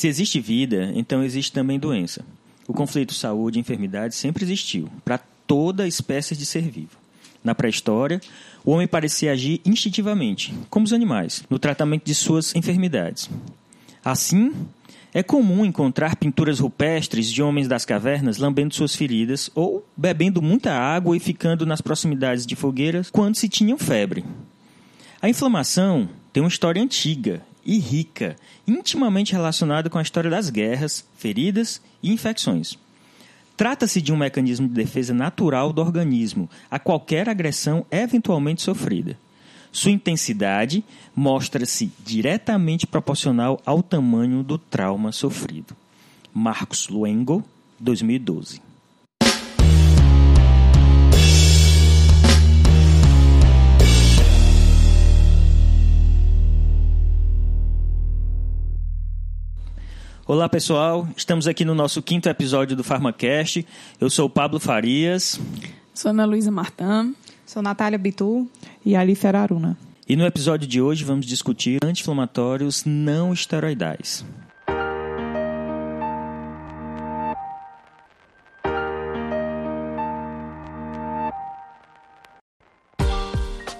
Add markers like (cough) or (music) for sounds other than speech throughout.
Se existe vida, então existe também doença. O conflito saúde e enfermidade sempre existiu, para toda espécie de ser vivo. Na pré-história, o homem parecia agir instintivamente, como os animais, no tratamento de suas enfermidades. Assim, é comum encontrar pinturas rupestres de homens das cavernas lambendo suas feridas ou bebendo muita água e ficando nas proximidades de fogueiras quando se tinham febre. A inflamação tem uma história antiga e rica, intimamente relacionada com a história das guerras, feridas e infecções. Trata-se de um mecanismo de defesa natural do organismo a qualquer agressão eventualmente sofrida. Sua intensidade mostra-se diretamente proporcional ao tamanho do trauma sofrido. Marcos Luengo, 2012. Olá pessoal, estamos aqui no nosso quinto episódio do Farmacast. Eu sou o Pablo Farias. Sou Ana Luísa Martã. Sou Natália Bitu. E Alice Araruna. E no episódio de hoje vamos discutir anti-inflamatórios não esteroidais.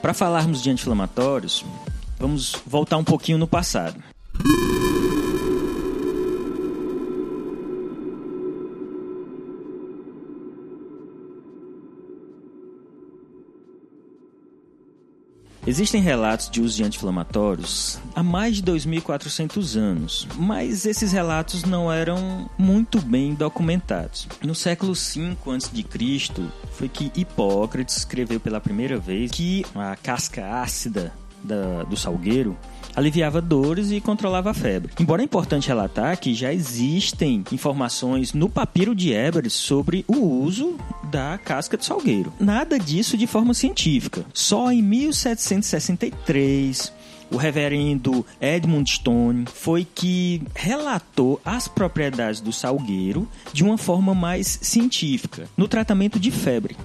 Para falarmos de anti-inflamatórios, vamos voltar um pouquinho no passado. Existem relatos de uso de anti-inflamatórios há mais de 2.400 anos, mas esses relatos não eram muito bem documentados. No século V a.C., foi que Hipócrates escreveu pela primeira vez que a casca ácida da, do salgueiro aliviava dores e controlava a febre. Embora é importante relatar que já existem informações no papiro de Ebers sobre o uso da casca de salgueiro. Nada disso de forma científica. Só em 1763 o reverendo Edmund Stone foi que relatou as propriedades do salgueiro de uma forma mais científica no tratamento de febre.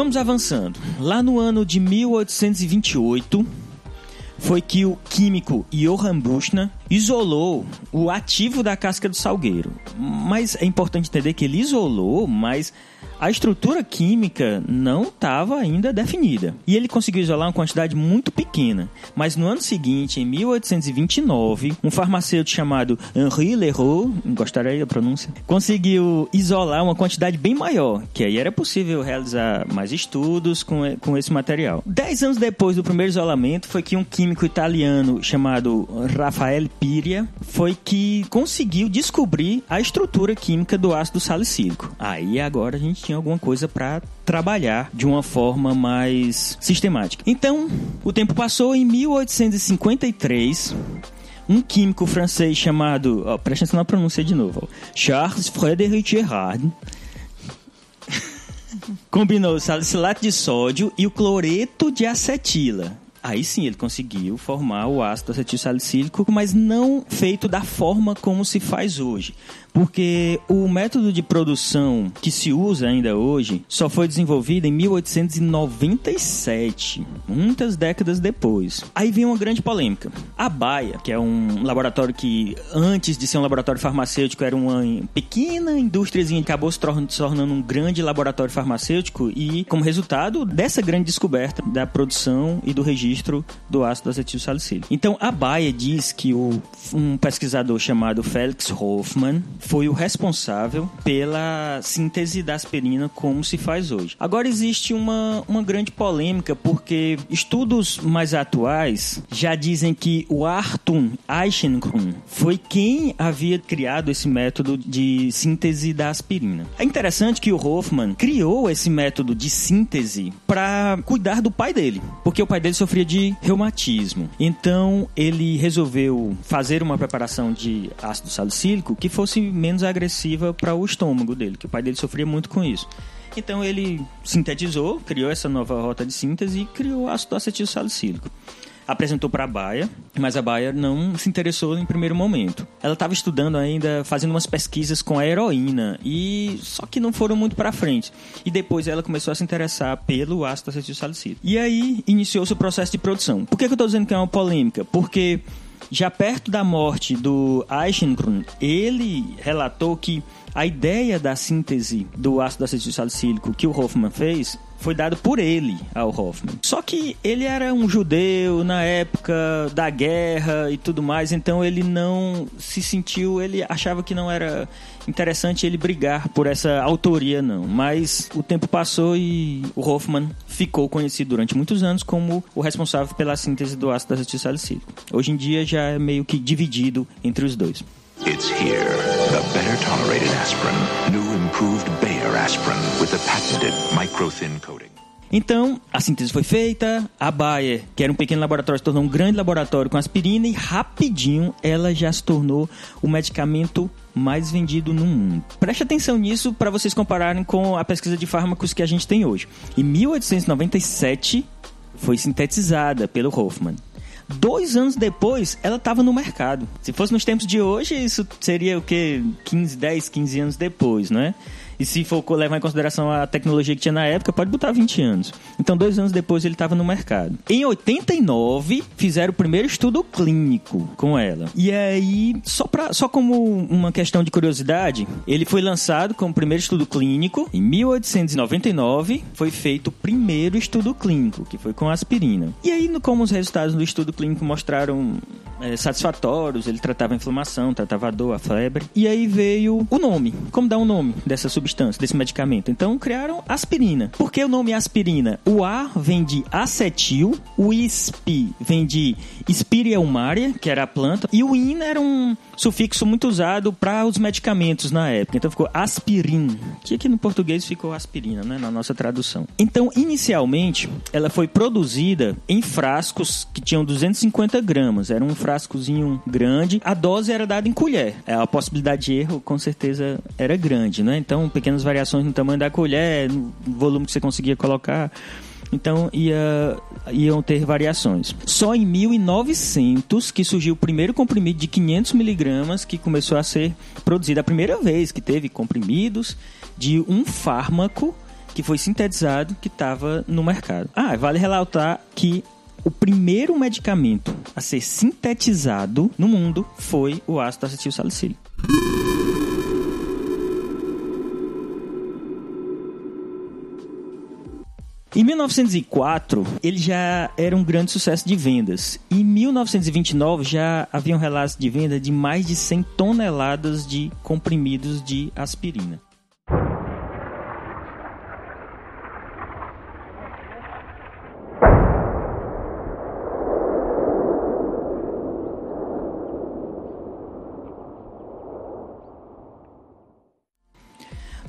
Vamos avançando. Lá no ano de 1828, foi que o químico Johann Buchner isolou o ativo da casca do salgueiro. Mas é importante entender que ele isolou, mas a estrutura química não estava ainda definida. E ele conseguiu isolar uma quantidade muito pequena. Mas no ano seguinte, em 1829, um farmacêutico chamado Henri Leroux, gostaria da pronúncia, conseguiu isolar uma quantidade bem maior, que aí era possível realizar mais estudos com, com esse material. Dez anos depois do primeiro isolamento, foi que um químico italiano chamado Rafael Piria foi que conseguiu descobrir a estrutura química do ácido salicílico. Aí agora a gente tinha alguma coisa para trabalhar de uma forma mais sistemática. Então, o tempo passou em 1853 um químico francês chamado, ó, presta atenção na pronúncia de novo, ó, Charles Frédéric Gerard, (laughs) combinou o salicilato de sódio e o cloreto de acetila. Aí sim ele conseguiu formar o ácido acetil salicílico, mas não feito da forma como se faz hoje porque o método de produção que se usa ainda hoje só foi desenvolvido em 1897, muitas décadas depois. Aí vem uma grande polêmica. A Baia, que é um laboratório que antes de ser um laboratório farmacêutico era uma pequena indústriazinha, acabou se tornando um grande laboratório farmacêutico e como resultado dessa grande descoberta da produção e do registro do ácido acetil salicílico. Então a Baia diz que o, um pesquisador chamado Felix Hoffman foi o responsável pela síntese da aspirina como se faz hoje. Agora existe uma, uma grande polêmica porque estudos mais atuais já dizem que o Arthur Eichenkron foi quem havia criado esse método de síntese da aspirina. É interessante que o Hoffman criou esse método de síntese para cuidar do pai dele, porque o pai dele sofria de reumatismo. Então ele resolveu fazer uma preparação de ácido salicílico que fosse menos agressiva para o estômago dele, que o pai dele sofria muito com isso. Então ele sintetizou, criou essa nova rota de síntese e criou ácido acetil salicílico. Apresentou para a Bayer, mas a Bayer não se interessou em primeiro momento. Ela estava estudando ainda, fazendo umas pesquisas com a heroína e só que não foram muito para frente. E depois ela começou a se interessar pelo ácido acetil salicílico. E aí iniciou-se o processo de produção. Por que, que eu estou dizendo que é uma polêmica? Porque já perto da morte do Eichenkron, ele relatou que a ideia da síntese do ácido acetil salicílico que o Hoffman fez foi dado por ele ao Hoffman. Só que ele era um judeu na época da guerra e tudo mais, então ele não se sentiu, ele achava que não era interessante ele brigar por essa autoria não. Mas o tempo passou e o Hoffman ficou conhecido durante muitos anos como o responsável pela síntese do ácido acetil salicílico. Hoje em dia já é meio que dividido entre os dois. It's here, the Então, a síntese foi feita, a Bayer, que era um pequeno laboratório, se tornou um grande laboratório com aspirina e rapidinho ela já se tornou o medicamento mais vendido no mundo. Preste atenção nisso para vocês compararem com a pesquisa de fármacos que a gente tem hoje. Em 1897 foi sintetizada pelo Hoffman. Dois anos depois, ela estava no mercado. Se fosse nos tempos de hoje, isso seria o que? 15, 10, 15 anos depois, não é? E se for levar em consideração a tecnologia que tinha na época, pode botar 20 anos. Então, dois anos depois, ele estava no mercado. Em 89, fizeram o primeiro estudo clínico com ela. E aí, só, pra, só como uma questão de curiosidade, ele foi lançado como primeiro estudo clínico. Em 1899, foi feito o primeiro estudo clínico, que foi com aspirina. E aí, como os resultados do estudo clínico mostraram é, satisfatórios, ele tratava a inflamação, tratava a dor, a febre. E aí veio o nome. Como dar um nome dessa substância, desse medicamento? Então criaram aspirina. Por que o nome aspirina? O A vem de acetil, o ISP vem de Spireumaria, que era a planta, e o IN era um sufixo muito usado para os medicamentos na época. Então ficou aspirin, que aqui no português ficou aspirina, né, na nossa tradução. Então, inicialmente, ela foi produzida em frascos que tinham 250 gramas. Era um frascozinho grande. A dose era dada em colher. A possibilidade de erro, com certeza, era grande, né? Então, pequenas variações no tamanho da colher, no volume que você conseguia colocar. Então ia, iam ter variações. Só em 1900 que surgiu o primeiro comprimido de 500 miligramas que começou a ser produzido. A primeira vez que teve comprimidos de um fármaco que foi sintetizado que estava no mercado. Ah, vale relatar que o primeiro medicamento a ser sintetizado no mundo foi o ácido acetil salicílico. Em 1904, ele já era um grande sucesso de vendas. Em 1929, já havia um relato de venda de mais de 100 toneladas de comprimidos de aspirina.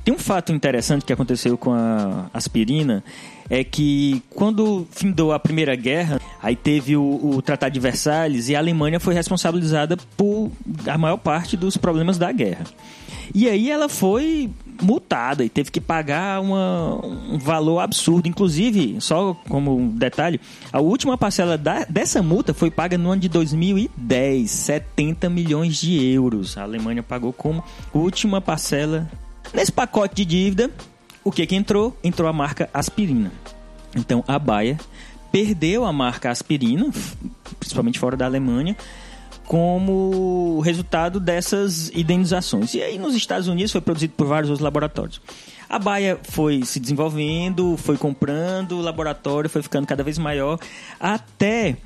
Tem um fato interessante que aconteceu com a aspirina, é que quando findou a Primeira Guerra, aí teve o, o, Tratado de Versalhes e a Alemanha foi responsabilizada por a maior parte dos problemas da guerra. E aí ela foi multada e teve que pagar uma, um valor absurdo. Inclusive, só como detalhe, a última parcela da, dessa multa foi paga no ano de 2010, 70 milhões de euros. A Alemanha pagou como última parcela Nesse pacote de dívida, o que que entrou? Entrou a marca aspirina. Então a Bayer perdeu a marca aspirina, principalmente fora da Alemanha, como resultado dessas indenizações. E aí nos Estados Unidos foi produzido por vários outros laboratórios. A Baia foi se desenvolvendo, foi comprando o laboratório, foi ficando cada vez maior, até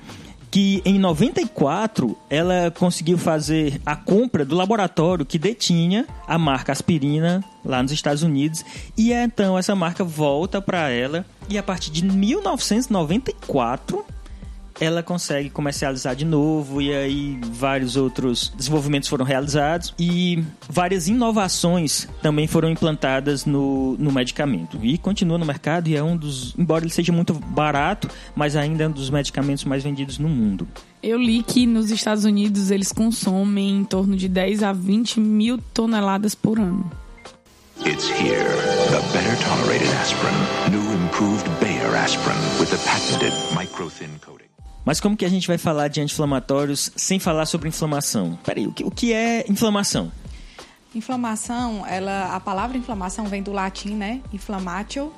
que em 94 ela conseguiu fazer a compra do laboratório que detinha a marca aspirina lá nos Estados Unidos. E então essa marca volta para ela e a partir de 1994 ela consegue comercializar de novo e aí vários outros desenvolvimentos foram realizados e várias inovações também foram implantadas no, no medicamento e continua no mercado e é um dos, embora ele seja muito barato, mas ainda é um dos medicamentos mais vendidos no mundo. Eu li que nos Estados Unidos eles consomem em torno de 10 a 20 mil toneladas por ano. It's here, the better tolerated aspirin, new improved Bayer aspirin with the patented micro-thin coating. Mas como que a gente vai falar de anti-inflamatórios sem falar sobre inflamação? Peraí, o que, o que é inflamação? Inflamação, ela, a palavra inflamação vem do latim, né? Inflamatio,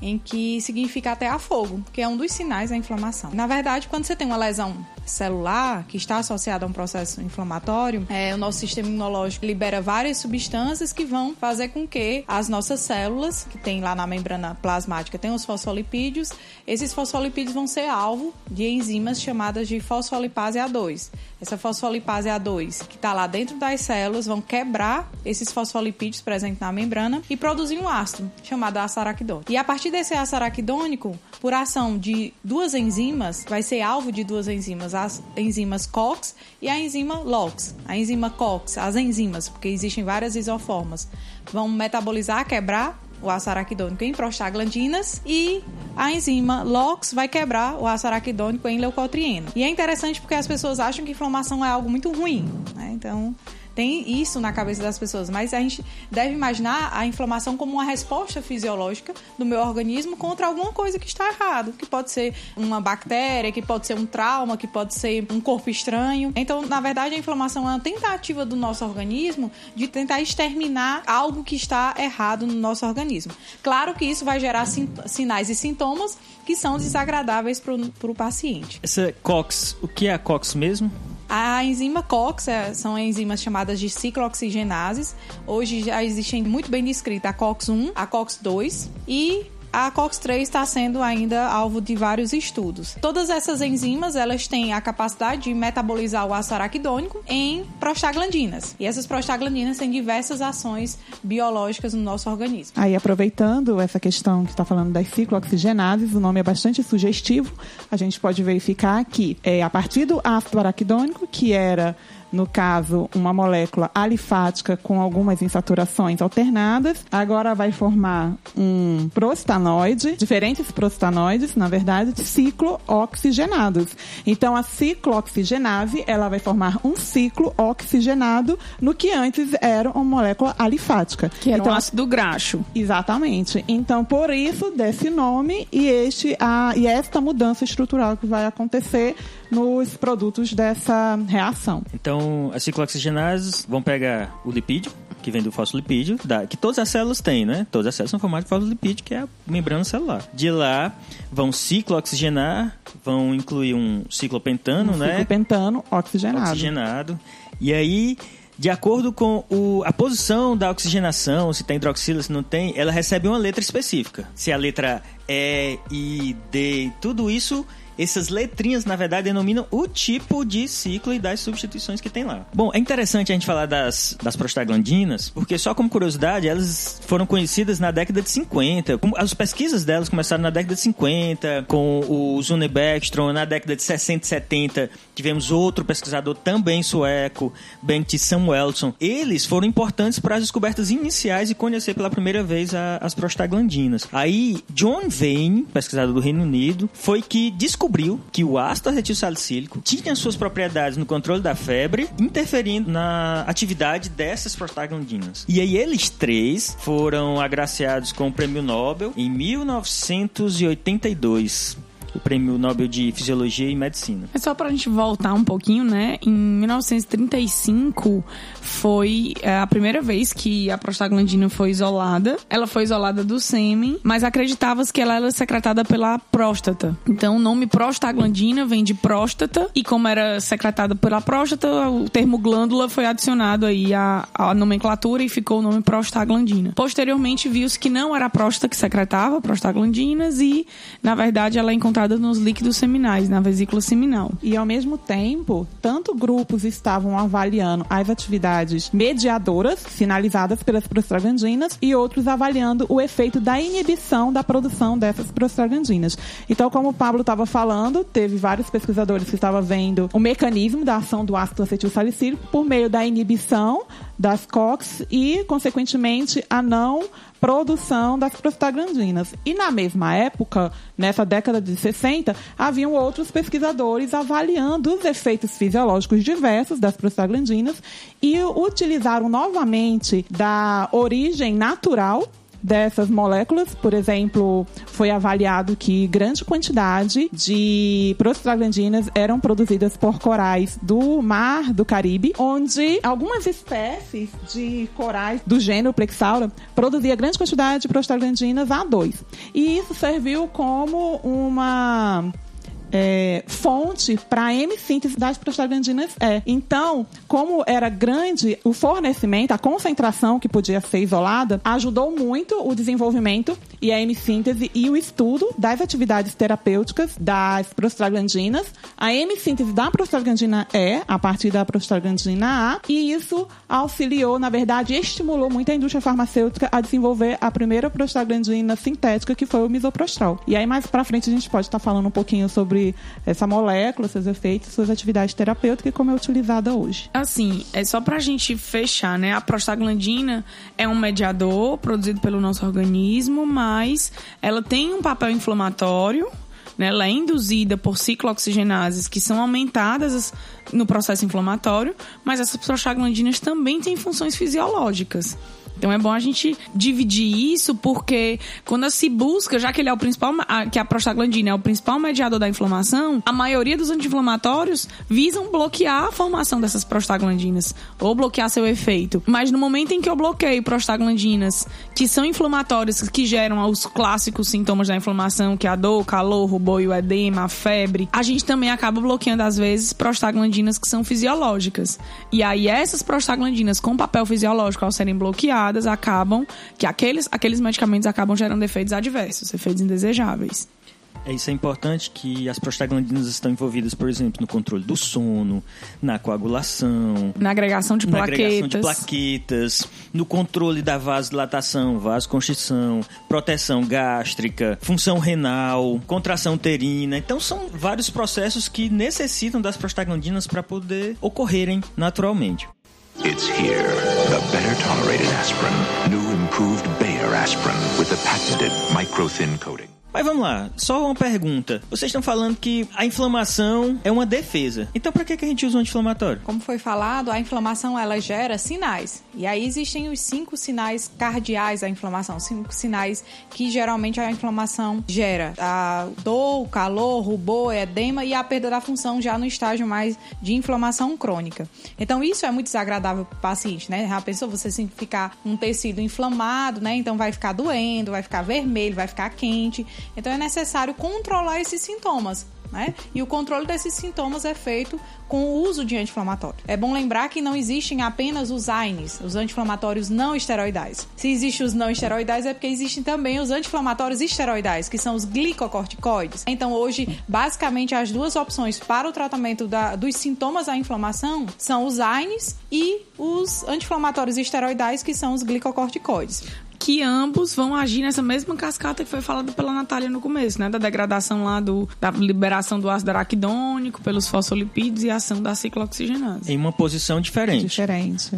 em que significa até a fogo, que é um dos sinais da inflamação. Na verdade, quando você tem uma lesão celular que está associada a um processo inflamatório, é, o nosso sistema imunológico libera várias substâncias que vão fazer com que as nossas células, que tem lá na membrana plasmática, tem os fosfolipídios, esses fosfolipídios vão ser alvo de enzimas chamadas de fosfolipase A2. Essa fosfolipase A2, que está lá dentro das células, vão quebrar esses fosfolipídios presentes na membrana e produzir um ácido chamado ácido araquidônico. E a partir desse ácido araquidônico, por ação de duas enzimas, vai ser alvo de duas enzimas, as enzimas COX e a enzima LOX. A enzima COX, as enzimas, porque existem várias isoformas, vão metabolizar, quebrar o ácido araquidônico em prostaglandinas e a enzima LOX vai quebrar o ácido araquidônico em leucotrieno. E é interessante porque as pessoas acham que inflamação é algo muito ruim, né? Então, tem isso na cabeça das pessoas, mas a gente deve imaginar a inflamação como uma resposta fisiológica do meu organismo contra alguma coisa que está errado, que pode ser uma bactéria, que pode ser um trauma, que pode ser um corpo estranho. Então, na verdade, a inflamação é uma tentativa do nosso organismo de tentar exterminar algo que está errado no nosso organismo. Claro que isso vai gerar sinais e sintomas que são desagradáveis para o paciente. Essa COX, o que é a COX mesmo? A enzima COX é, são enzimas chamadas de ciclooxigenases. Hoje já existem muito bem descritas a COX-1, a COX-2 e a COX-3 está sendo ainda alvo de vários estudos. Todas essas enzimas, elas têm a capacidade de metabolizar o ácido araquidônico em prostaglandinas. E essas prostaglandinas têm diversas ações biológicas no nosso organismo. Aí, aproveitando essa questão que está falando das ciclooxigenases, o nome é bastante sugestivo. A gente pode verificar que é a partir do ácido araquidônico, que era no caso, uma molécula alifática com algumas insaturações alternadas. Agora vai formar um prostanoide, diferentes prostanoides, na verdade, ciclo-oxigenados. Então, a ciclooxigenase, ela vai formar um ciclo oxigenado no que antes era uma molécula alifática. Que era então, um ácido graxo. Exatamente. Então, por isso, desse nome e, este, a, e esta mudança estrutural que vai acontecer nos produtos dessa reação. Então, as ciclooxigenases vão pegar o lipídio, que vem do fosfolipídio, que todas as células têm, né? Todas as células são formadas de fosfolipídio, que é a membrana celular. De lá, vão ciclooxigenar, vão incluir um ciclopentano, um né? Ciclopentano oxigenado. Oxigenado. E aí, de acordo com o, a posição da oxigenação, se tem hidroxila, se não tem, ela recebe uma letra específica. Se a letra E, I, D, tudo isso essas letrinhas, na verdade, denominam o tipo de ciclo e das substituições que tem lá. Bom, é interessante a gente falar das, das prostaglandinas, porque só como curiosidade, elas foram conhecidas na década de 50. As pesquisas delas começaram na década de 50, com o Zune Beckstrom, na década de 60 e 70 tivemos outro pesquisador também sueco, Bengt Samuelsson. Eles foram importantes para as descobertas iniciais e conhecer pela primeira vez a, as prostaglandinas. Aí, John Vane, pesquisador do Reino Unido, foi que descobriu descobriu que o ácido acetil salicílico tinha suas propriedades no controle da febre, interferindo na atividade dessas prostaglandinas. E aí eles três foram agraciados com o prêmio Nobel em 1982 o Prêmio Nobel de Fisiologia e Medicina. É só para a gente voltar um pouquinho, né? Em 1935 foi é, a primeira vez que a prostaglandina foi isolada. Ela foi isolada do sêmen, mas acreditava-se que ela era secretada pela próstata. Então o nome prostaglandina vem de próstata e como era secretada pela próstata, o termo glândula foi adicionado aí à, à nomenclatura e ficou o nome prostaglandina. Posteriormente viu-se que não era a próstata que secretava prostaglandinas e, na verdade, ela é encontrada nos líquidos seminais, na vesícula seminal. E ao mesmo tempo, tanto grupos estavam avaliando as atividades mediadoras, sinalizadas pelas prostaglandinas, e outros avaliando o efeito da inibição da produção dessas prostaglandinas. Então, como o Pablo estava falando, teve vários pesquisadores que estavam vendo o mecanismo da ação do ácido acetil salicílico por meio da inibição das COX e, consequentemente, a não produção das prostaglandinas. E na mesma época, nessa década de 60, haviam outros pesquisadores avaliando os efeitos fisiológicos diversos das prostaglandinas e utilizaram novamente da origem natural dessas moléculas, por exemplo, foi avaliado que grande quantidade de prostaglandinas eram produzidas por corais do mar do Caribe, onde algumas espécies de corais do gênero Plexaura produzia grande quantidade de prostaglandinas A2. E isso serviu como uma é, fonte para a hemissíntese das prostaglandinas E. Então, como era grande o fornecimento, a concentração que podia ser isolada, ajudou muito o desenvolvimento e a hemissíntese e o estudo das atividades terapêuticas das prostaglandinas, a hemissíntese da prostaglandina E a partir da prostaglandina A, e isso auxiliou, na verdade, estimulou muito a indústria farmacêutica a desenvolver a primeira prostaglandina sintética, que foi o misoprostol. E aí, mais para frente, a gente pode estar falando um pouquinho sobre essa molécula, seus efeitos, suas atividades terapêuticas e como é utilizada hoje. Assim, é só pra gente fechar, né? A prostaglandina é um mediador produzido pelo nosso organismo, mas ela tem um papel inflamatório, né? Ela é induzida por ciclooxigenases que são aumentadas no processo inflamatório, mas essas prostaglandinas também têm funções fisiológicas. Então é bom a gente dividir isso porque quando se busca, já que ele é o principal, que a prostaglandina é o principal mediador da inflamação, a maioria dos anti-inflamatórios visam bloquear a formação dessas prostaglandinas ou bloquear seu efeito. Mas no momento em que eu bloqueio prostaglandinas que são inflamatórias, que geram os clássicos sintomas da inflamação, que é a dor, calor, o boi, o edema, a febre, a gente também acaba bloqueando às vezes prostaglandinas que são fisiológicas. E aí essas prostaglandinas com papel fisiológico ao serem bloqueadas acabam que aqueles, aqueles medicamentos acabam gerando efeitos adversos, efeitos indesejáveis. É isso é importante que as prostaglandinas estão envolvidas, por exemplo, no controle do sono, na coagulação, na agregação de na plaquetas, agregação de plaquetas, no controle da vasodilatação, vasoconstrição, proteção gástrica, função renal, contração uterina. Então são vários processos que necessitam das prostaglandinas para poder ocorrerem naturalmente. It's here, the better tolerated aspirin, new improved Bayer aspirin with the patented micro-thin coating. Mas vamos lá, só uma pergunta. Vocês estão falando que a inflamação é uma defesa. Então, para que, que a gente usa um anti-inflamatório? Como foi falado, a inflamação ela gera sinais. E aí existem os cinco sinais cardeais da inflamação, cinco sinais que geralmente a inflamação gera: a dor, o calor, rubor, edema e a perda da função já no estágio mais de inflamação crônica. Então, isso é muito desagradável para o paciente, né? Já pensou você ficar um tecido inflamado, né? Então vai ficar doendo, vai ficar vermelho, vai ficar quente. Então é necessário controlar esses sintomas. Né? E o controle desses sintomas é feito com o uso de anti-inflamatório. É bom lembrar que não existem apenas os AINES, os anti-inflamatórios não esteroidais. Se existem os não esteroidais é porque existem também os anti-inflamatórios esteroidais, que são os glicocorticoides. Então hoje, basicamente, as duas opções para o tratamento da, dos sintomas da inflamação são os AINES e os anti-inflamatórios esteroidais, que são os glicocorticoides que ambos vão agir nessa mesma cascata que foi falada pela Natália no começo, né? Da degradação lá do, da liberação do ácido araquidônico pelos fosfolipídios e a ação da ciclooxigenase. Em uma posição diferente. Diferente.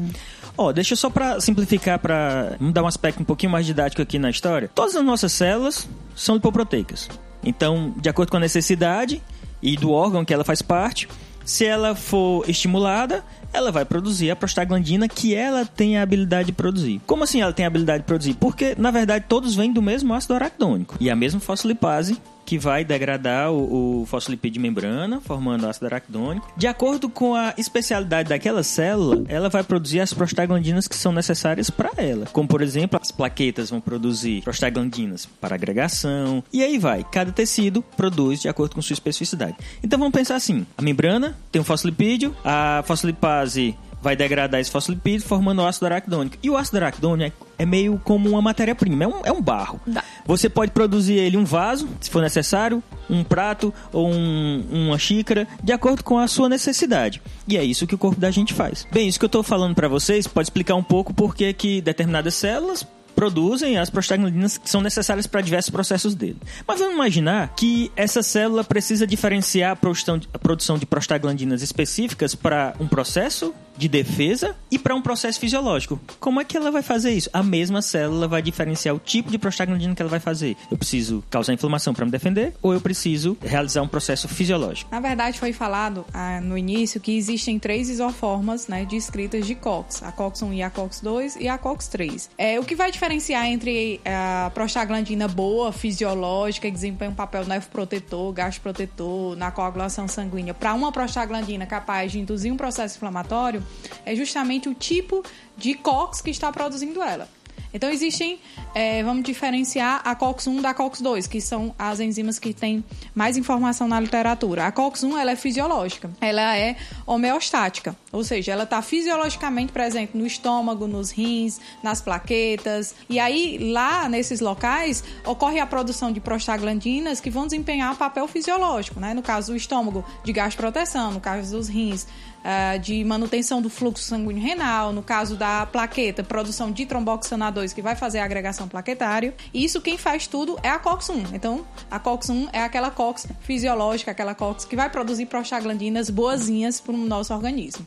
Ó, oh, deixa eu só para simplificar, para dar um aspecto um pouquinho mais didático aqui na história. Todas as nossas células são lipoproteicas. Então, de acordo com a necessidade e do órgão que ela faz parte, se ela for estimulada, ela vai produzir a prostaglandina que ela tem a habilidade de produzir. Como assim ela tem a habilidade de produzir? Porque, na verdade, todos vêm do mesmo ácido araquidônico. E a mesma fosfolipase que vai degradar o, o fosfolipídio de membrana, formando ácido araquidônico. De acordo com a especialidade daquela célula, ela vai produzir as prostaglandinas que são necessárias para ela. Como, por exemplo, as plaquetas vão produzir prostaglandinas para agregação. E aí vai. Cada tecido produz de acordo com sua especificidade. Então vamos pensar assim: a membrana tem um fosfolipídio, a fosfolipase vai degradar esse fosfolipídio formando o ácido araquidônico. E o ácido araquidônico é, é meio como uma matéria-prima, é um, é um barro. Dá. Você pode produzir ele um vaso, se for necessário, um prato ou um, uma xícara, de acordo com a sua necessidade. E é isso que o corpo da gente faz. Bem, isso que eu estou falando para vocês pode explicar um pouco porque que determinadas células produzem as prostaglandinas que são necessárias para diversos processos dele. Mas vamos imaginar que essa célula precisa diferenciar a produção de prostaglandinas específicas para um processo de defesa e para um processo fisiológico. Como é que ela vai fazer isso? A mesma célula vai diferenciar o tipo de prostaglandina que ela vai fazer. Eu preciso causar inflamação para me defender ou eu preciso realizar um processo fisiológico? Na verdade, foi falado ah, no início que existem três isoformas né, descritas de COX, a COX-1 e a COX-2 e a COX-3. É, o que vai diferenciar entre a prostaglandina boa, fisiológica, que desempenha um papel nefroprotetor, gastroprotetor, na coagulação sanguínea, para uma prostaglandina capaz de induzir um processo inflamatório, é justamente o tipo de COX que está produzindo ela. Então existem, é, vamos diferenciar a COX-1 da COX-2, que são as enzimas que têm mais informação na literatura. A COX-1 ela é fisiológica, ela é homeostática, ou seja, ela está fisiologicamente presente no estômago, nos rins, nas plaquetas. E aí lá nesses locais ocorre a produção de prostaglandinas que vão desempenhar papel fisiológico, né? No caso do estômago, de gás proteção, no caso dos rins, uh, de manutenção do fluxo sanguíneo renal, no caso da plaqueta, produção de tromboxana 2, que vai fazer a agregação plaquetária. Isso quem faz tudo é a COX-1. Então, a COX-1 é aquela COX fisiológica, aquela COX que vai produzir prostaglandinas boazinhas para o nosso organismo.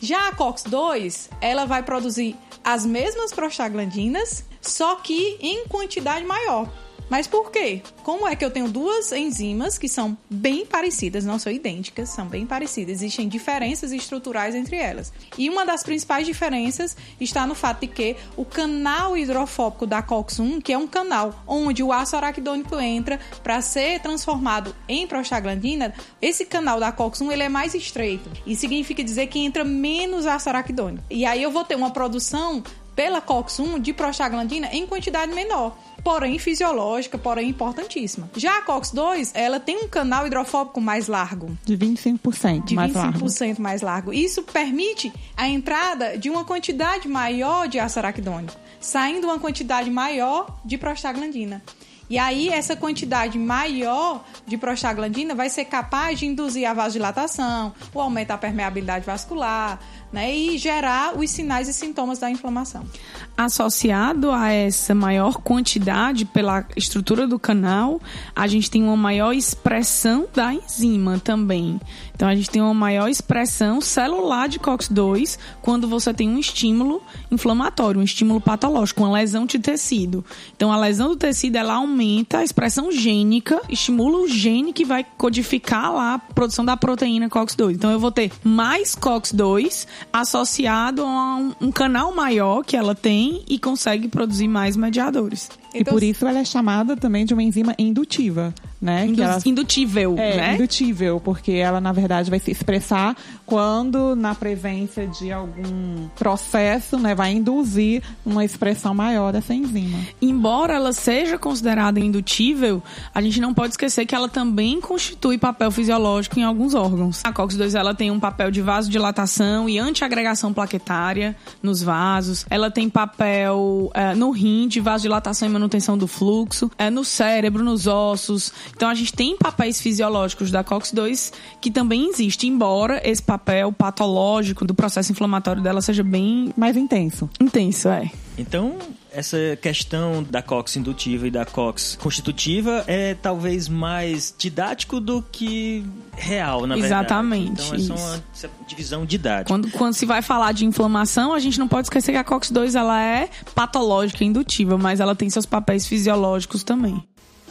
Já a COX-2, ela vai produzir as mesmas prostaglandinas, só que em quantidade maior. Mas por quê? Como é que eu tenho duas enzimas que são bem parecidas, não são idênticas, são bem parecidas, existem diferenças estruturais entre elas. E uma das principais diferenças está no fato de que o canal hidrofóbico da COX-1, que é um canal onde o ácido araquidônico entra para ser transformado em prostaglandina, esse canal da COX-1 ele é mais estreito. E significa dizer que entra menos ácido araquidônico. E aí eu vou ter uma produção pela COX-1 de prostaglandina em quantidade menor porém fisiológica, porém importantíssima. Já a COX-2, ela tem um canal hidrofóbico mais largo. De 25% de mais 25% largo. mais largo. Isso permite a entrada de uma quantidade maior de ácido araquidônico, saindo uma quantidade maior de prostaglandina. E aí, essa quantidade maior de prostaglandina vai ser capaz de induzir a vasodilatação, o aumento da permeabilidade vascular, né, e gerar os sinais e sintomas da inflamação. Associado a essa maior quantidade pela estrutura do canal, a gente tem uma maior expressão da enzima também. Então a gente tem uma maior expressão celular de COX-2 quando você tem um estímulo inflamatório, um estímulo patológico, uma lesão de tecido. Então a lesão do tecido ela aumenta a expressão gênica, estimula o gene que vai codificar lá a produção da proteína COX-2. Então eu vou ter mais COX-2 associado a um, um canal maior que ela tem e consegue produzir mais mediadores. E por isso ela é chamada também de uma enzima indutiva, né? Indu que ela, indutível, é, né? indutível, porque ela, na verdade, vai se expressar quando, na presença de algum processo, né, vai induzir uma expressão maior dessa enzima. Embora ela seja considerada indutível, a gente não pode esquecer que ela também constitui papel fisiológico em alguns órgãos. A COX-2 ela tem um papel de vasodilatação e antiagregação plaquetária nos vasos. Ela tem papel é, no rim de vasodilatação e manutenção do fluxo, é no cérebro, nos ossos. Então a gente tem papéis fisiológicos da COX-2 que também existe, embora esse papel patológico do processo inflamatório dela seja bem Mais intenso. intenso, é. Então, essa questão da COX indutiva e da COX constitutiva é talvez mais didático do que real, na verdade. Exatamente, Então, é só isso. uma essa divisão didática. Quando, quando se vai falar de inflamação, a gente não pode esquecer que a COX-2 ela é patológica e indutiva, mas ela tem seus papéis fisiológicos também.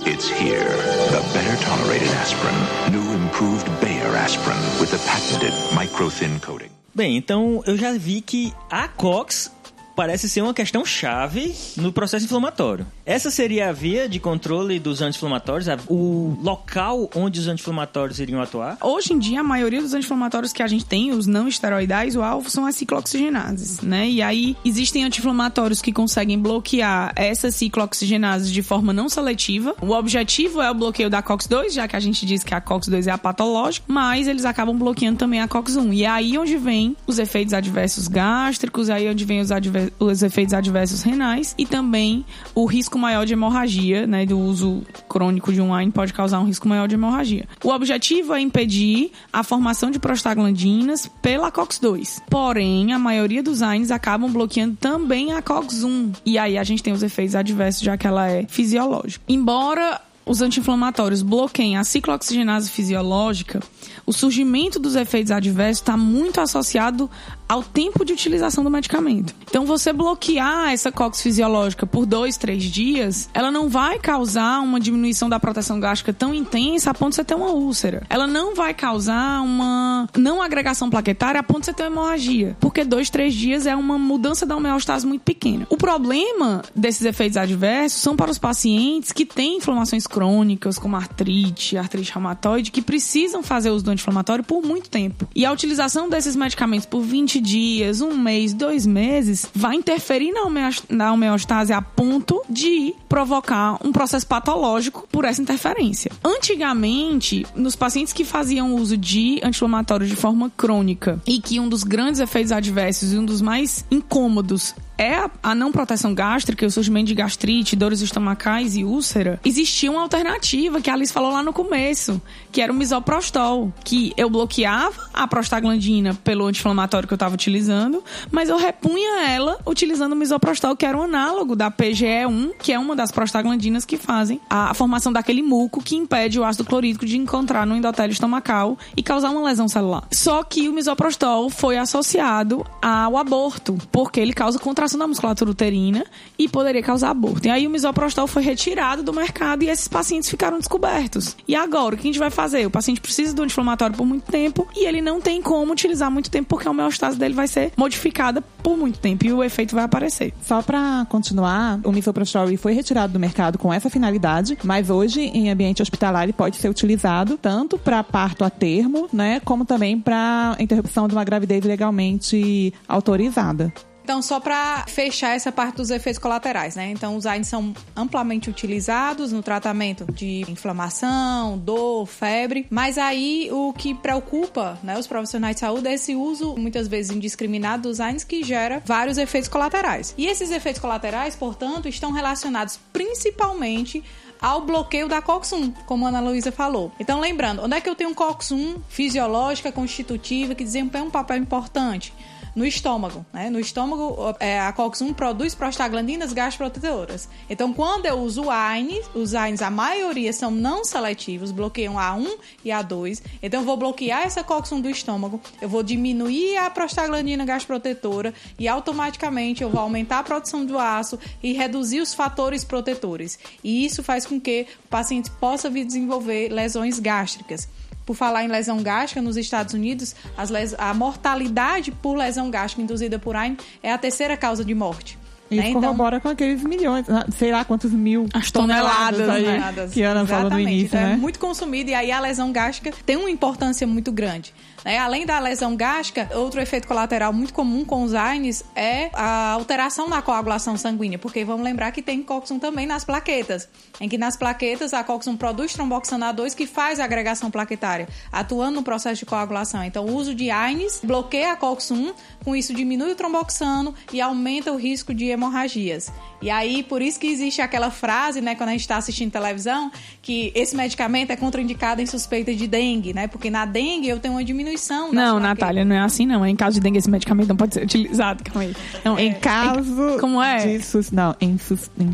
It's here. The better tolerated aspirin. New improved Bayer aspirin with the patented micro thin coating. Bem, então eu já vi que a COX parece ser uma questão chave no processo inflamatório. Essa seria a via de controle dos anti-inflamatórios, o local onde os anti-inflamatórios iriam atuar. Hoje em dia, a maioria dos anti-inflamatórios que a gente tem, os não esteroidais, o alvo são as ciclooxigenases, né? E aí, existem anti-inflamatórios que conseguem bloquear essas ciclooxigenases de forma não seletiva. O objetivo é o bloqueio da COX-2, já que a gente diz que a COX-2 é a patológica, mas eles acabam bloqueando também a COX-1. E é aí onde vem os efeitos adversos gástricos, aí onde vem os, adver- os efeitos adversos renais e também o risco maior de hemorragia, né? Do uso crônico de um AINE pode causar um risco maior de hemorragia. O objetivo é impedir a formação de prostaglandinas pela COX-2. Porém, a maioria dos AINES acabam bloqueando também a COX-1. E aí a gente tem os efeitos adversos, já que ela é fisiológica. Embora os anti-inflamatórios bloqueiem a ciclooxigenase fisiológica, o surgimento dos efeitos adversos está muito associado ao tempo de utilização do medicamento. Então, você bloquear essa COX fisiológica por dois, três dias, ela não vai causar uma diminuição da proteção gástrica tão intensa a ponto de você ter uma úlcera. Ela não vai causar uma não agregação plaquetária a ponto de você ter uma hemorragia. Porque dois, três dias é uma mudança da homeostase muito pequena. O problema desses efeitos adversos são para os pacientes que têm inflamações crônicas, como artrite, artrite reumatoide, que precisam fazer do anti-inflamatório por muito tempo. E a utilização desses medicamentos por 20 dias, um mês, dois meses, vai interferir na, homeost na homeostase a ponto de provocar um processo patológico por essa interferência. Antigamente, nos pacientes que faziam uso de anti-inflamatórios de forma crônica e que um dos grandes efeitos adversos e um dos mais incômodos é a, não proteção gástrica, o surgimento de gastrite, dores estomacais e úlcera, existia uma alternativa que a Alice falou lá no começo, que era o misoprostol, que eu bloqueava a prostaglandina pelo anti-inflamatório que eu estava utilizando, mas eu repunha ela utilizando o misoprostol, que era um análogo da PGE1, que é uma das prostaglandinas que fazem a, formação daquele muco que impede o ácido clorídrico de encontrar no endotélio estomacal e causar uma lesão celular. Só que o misoprostol foi associado ao aborto, porque ele causa contração da musculatura uterina e poderia causar aborto. E aí o misoprostol foi retirado do mercado e esses pacientes ficaram descobertos. E agora, o que a gente vai fazer? O paciente precisa do anti-inflamatório por muito tempo e ele não tem como utilizar muito tempo porque a homeostase dele vai ser modificada por muito tempo e o efeito vai aparecer. Só para continuar, o misoprostol foi retirado do mercado com essa finalidade, mas hoje em ambiente hospitalar ele pode ser utilizado tanto para parto a termo, né, como também para interrupção de uma gravidez legalmente autorizada. Então, só para fechar essa parte dos efeitos colaterais, né? Então, os AINES são amplamente utilizados no tratamento de inflamação, dor, febre, mas aí o que preocupa né, os profissionais de saúde é esse uso, muitas vezes indiscriminado, dos AINES que gera vários efeitos colaterais. E esses efeitos colaterais, portanto, estão relacionados principalmente ao bloqueio da COX-1, como a Ana Luísa falou. Então, lembrando, onde é que eu tenho um COX-1 fisiológica, constitutiva, que desempenha um papel importante? No estômago. Né? No estômago, é, a COX-1 produz prostaglandinas gastroprotetoras. Então, quando eu uso AINES, os AINES, a maioria são não seletivos, bloqueiam A1 e A2. Então, eu vou bloquear essa COX-1 do estômago, eu vou diminuir a prostaglandina gasprotetora e automaticamente eu vou aumentar a produção do aço e reduzir os fatores protetores. E isso faz com que o paciente possa vir desenvolver lesões gástricas. Por falar em lesão gástrica, nos Estados Unidos, les... a mortalidade por lesão gástrica induzida por AINE é a terceira causa de morte. E né? corrobora então, com aqueles milhões, ah, sei lá quantos mil as toneladas, toneladas aí, que Ana falou no início, então, né? É muito consumido e aí a lesão gástrica tem uma importância muito grande. Né? Além da lesão gástrica, outro efeito colateral muito comum com os AINES é a alteração na coagulação sanguínea, porque vamos lembrar que tem COX-1 também nas plaquetas, em que nas plaquetas a COX-1 produz tromboxano A2 que faz a agregação plaquetária, atuando no processo de coagulação. Então, o uso de AINES bloqueia a COX-1, com isso diminui o tromboxano e aumenta o risco de hemorragias. E aí, por isso que existe aquela frase, né, quando a gente está assistindo televisão, que esse medicamento é contraindicado em suspeita de dengue, né? Porque na dengue eu tenho uma diminuição. Não, Natália, não é assim não. Em caso de dengue, esse medicamento não pode ser utilizado. Calma aí. Não, em é, caso. Em, como é? De sus, não, em sus, em,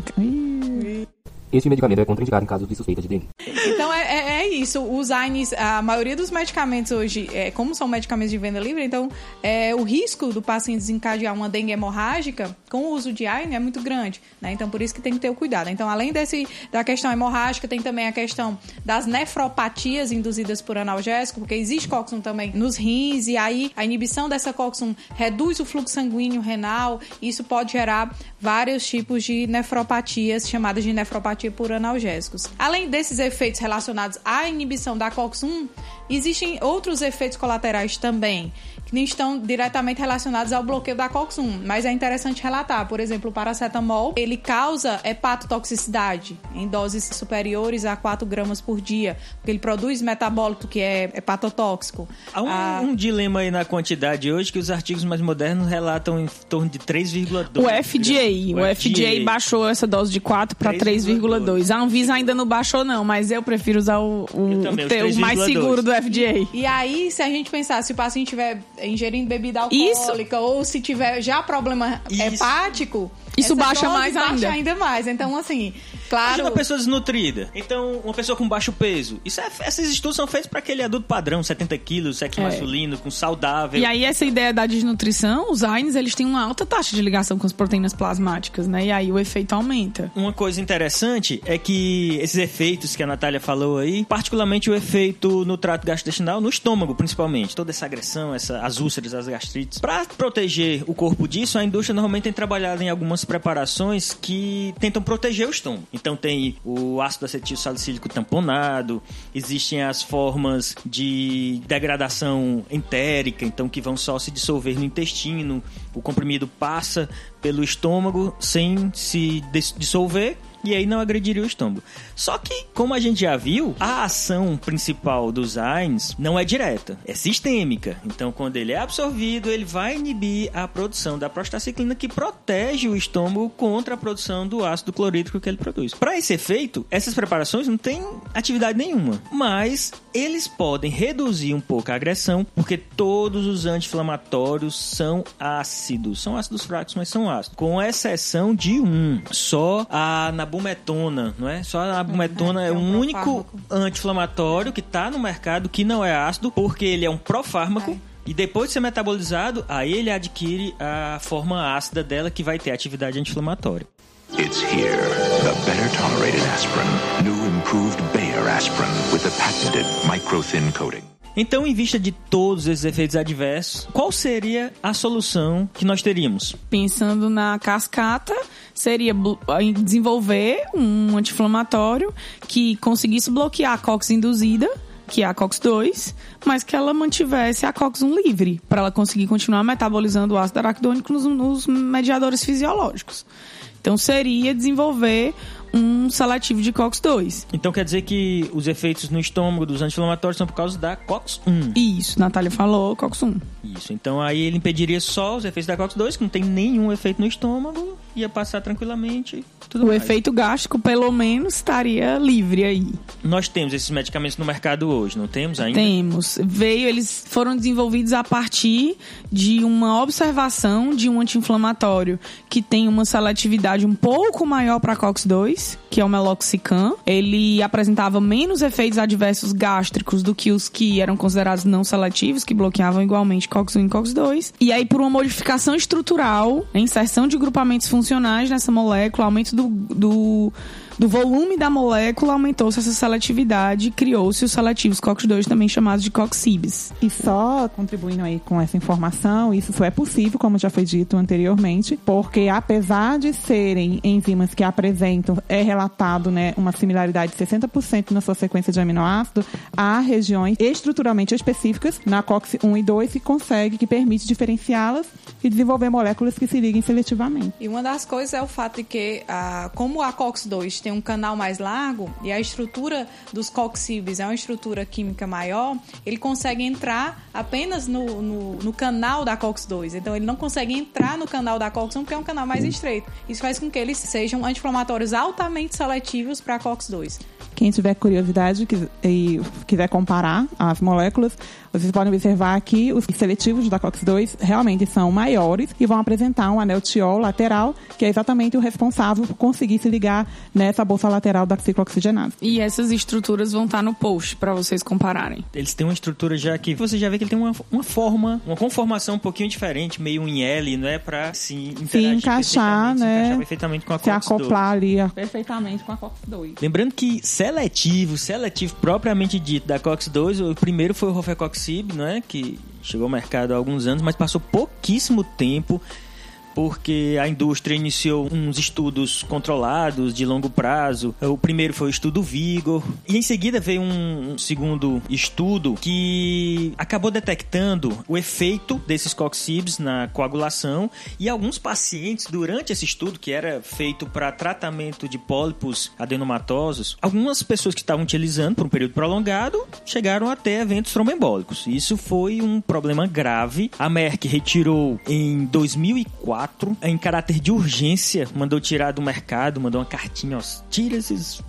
este medicamento é contraindicado em caso de suspeita de dengue. Então isso. Os AINES, a maioria dos medicamentos hoje, é, como são medicamentos de venda livre, então é, o risco do paciente desencadear uma dengue hemorrágica com o uso de AINE é muito grande. Né? Então por isso que tem que ter o cuidado. Então, além desse, da questão hemorrágica, tem também a questão das nefropatias induzidas por analgésico, porque existe COX-1 também nos rins, e aí a inibição dessa COX-1 reduz o fluxo sanguíneo renal, isso pode gerar vários tipos de nefropatias, chamadas de nefropatia por analgésicos. Além desses efeitos relacionados à inibição da COX-1, existem outros efeitos colaterais também, que nem estão diretamente relacionados ao bloqueio da COX-1, mas é interessante relatar, por exemplo, o paracetamol, ele causa hepatotoxicidade em doses superiores a 4 gramas por dia, porque ele produz metabólito que é hepatotóxico. Há um, ah, um dilema aí na quantidade hoje que os artigos mais modernos relatam em torno de 3,2. O FDA, o, FDA, baixou essa dose de 4 para 3,2. A Anvisa ainda não baixou não, mas eu prefiro usar o, o, também, o mais seguro do FDA. E aí, se a gente pensar, se o paciente tiver ingerindo bebida alcoólica Isso. ou se tiver já problema Isso. hepático, Isso baixa mais baixa ainda. ainda mais. Então, assim, Imagina claro. uma pessoa desnutrida. Então, uma pessoa com baixo peso. Isso é, esses estudos são feitos para aquele adulto padrão, 70 quilos, sexo É. masculino, com saudável. E aí, essa ideia da desnutrição, os AINES, eles têm uma alta taxa de ligação com as proteínas plasmáticas, né? E aí o efeito aumenta. Uma coisa interessante é que esses efeitos que a Natália falou aí, particularmente o efeito no trato gastrointestinal, no estômago principalmente, toda essa agressão, essa, as úlceras, as gastrites. Para proteger o corpo disso, a indústria normalmente tem trabalhado em algumas preparações que tentam proteger o estômago. Então tem o ácido acetil salicílico tamponado, existem as formas de degradação entérica, então que vão só se dissolver no intestino. O comprimido passa pelo estômago sem se dis- dissolver e aí não agrediria o estômago. Só que, como a gente já viu, a ação principal dos AINs não é direta, é sistêmica. Então, quando ele é absorvido, ele vai inibir a produção da prostaciclina que protege o estômago contra a produção do ácido clorídrico que ele produz. Para esse efeito, essas preparações não têm atividade nenhuma, mas eles podem reduzir um pouco a agressão, porque todos os anti-inflamatórios são ácidos. São ácidos fracos, mas são ácidos. Com exceção de um, só a nabumetona, não é? Só a nabumetona É, é o é um único anti-inflamatório que está no mercado que não é ácido, porque ele é um profármaco. E depois de ser metabolizado, aí ele adquire a forma ácida dela que vai ter atividade anti-inflamatória. It's here, the better tolerated aspirin, new improved Bayer aspirin with the patented micro-thin coating. Então, em vista de todos esses efeitos adversos, qual seria a solução que nós teríamos? Pensando na cascata, seria desenvolver um anti-inflamatório que conseguisse bloquear a COX induzida, que é a COX-2, mas que ela mantivesse a COX-1 livre, para ela conseguir continuar metabolizando o ácido araquidônico nos, nos mediadores fisiológicos. Então, seria desenvolver um seletivo de COX-2. Então quer dizer que os efeitos no estômago dos anti-inflamatórios são por causa da COX-1. Isso, Natália falou, COX-1. Isso. Então aí ele impediria só os efeitos da COX-2, que não tem nenhum efeito no estômago, ia passar tranquilamente. Tudo O mais. efeito gástrico, pelo menos, estaria livre aí. Nós temos esses medicamentos no mercado hoje, não temos ainda? Temos. Veio, eles foram desenvolvidos a partir de uma observação de um anti-inflamatório que tem uma seletividade um pouco maior para COX-2, que é o meloxicam. Ele apresentava menos efeitos adversos gástricos do que os que eram considerados não seletivos, que bloqueavam igualmente COX-1 e COX-2. E aí, por uma modificação estrutural, né, inserção de grupamentos funcionais nessa molécula, aumento do, do do volume da molécula aumentou-se essa seletividade e criou-se os seletivos COX-2, também chamados de COX-CIBs. E só contribuindo aí com essa informação, isso só é possível, como já foi dito anteriormente, porque apesar de serem enzimas que apresentam, é relatado né, uma similaridade de 60% na sua sequência de aminoácido, há regiões estruturalmente específicas na COX-1 e 2 que consegue, que permite diferenciá-las e desenvolver moléculas que se liguem seletivamente. E uma das coisas é o fato de que, ah, como a COX-2 tem um canal mais largo e a estrutura dos COX-CIBs é uma estrutura química maior, ele consegue entrar apenas no, no, no canal da COX-2. Então, ele não consegue entrar no canal da COX-1 porque é um canal mais estreito. Isso faz com que eles sejam anti-inflamatórios altamente seletivos para a COX-2. Quem tiver curiosidade e quiser comparar as moléculas, vocês podem observar que os seletivos da COX-2 realmente são maiores e vão apresentar um anel tiol lateral, que é exatamente o responsável por conseguir se ligar nessa bolsa lateral da ciclooxigenase. E essas estruturas vão estar no post para vocês compararem. Eles têm uma estrutura já que você já vê que ele tem uma, uma forma, uma conformação um pouquinho diferente, meio em L, não é? Pra se interagir encaixar, perfeitamente, se né? encaixar perfeitamente com a Se COX-2. acoplar ali ó, perfeitamente com a COX-2. Lembrando que seletivo, seletivo propriamente dito da COX-2, o primeiro foi o Rofecoxib, não é? Que chegou ao mercado há alguns anos, mas passou pouquíssimo tempo porque a indústria iniciou uns estudos controlados de longo prazo. O primeiro foi o estudo Vigor e em seguida veio um, segundo estudo que acabou detectando o efeito desses coxibs na coagulação e alguns pacientes durante esse estudo que era feito para tratamento de pólipos adenomatosos, algumas pessoas que estavam utilizando por um período prolongado chegaram até eventos tromboembólicos. Isso foi um problema grave. A Merck retirou em 2004 em caráter de urgência, mandou tirar do mercado, mandou uma cartinha, ó, tira esses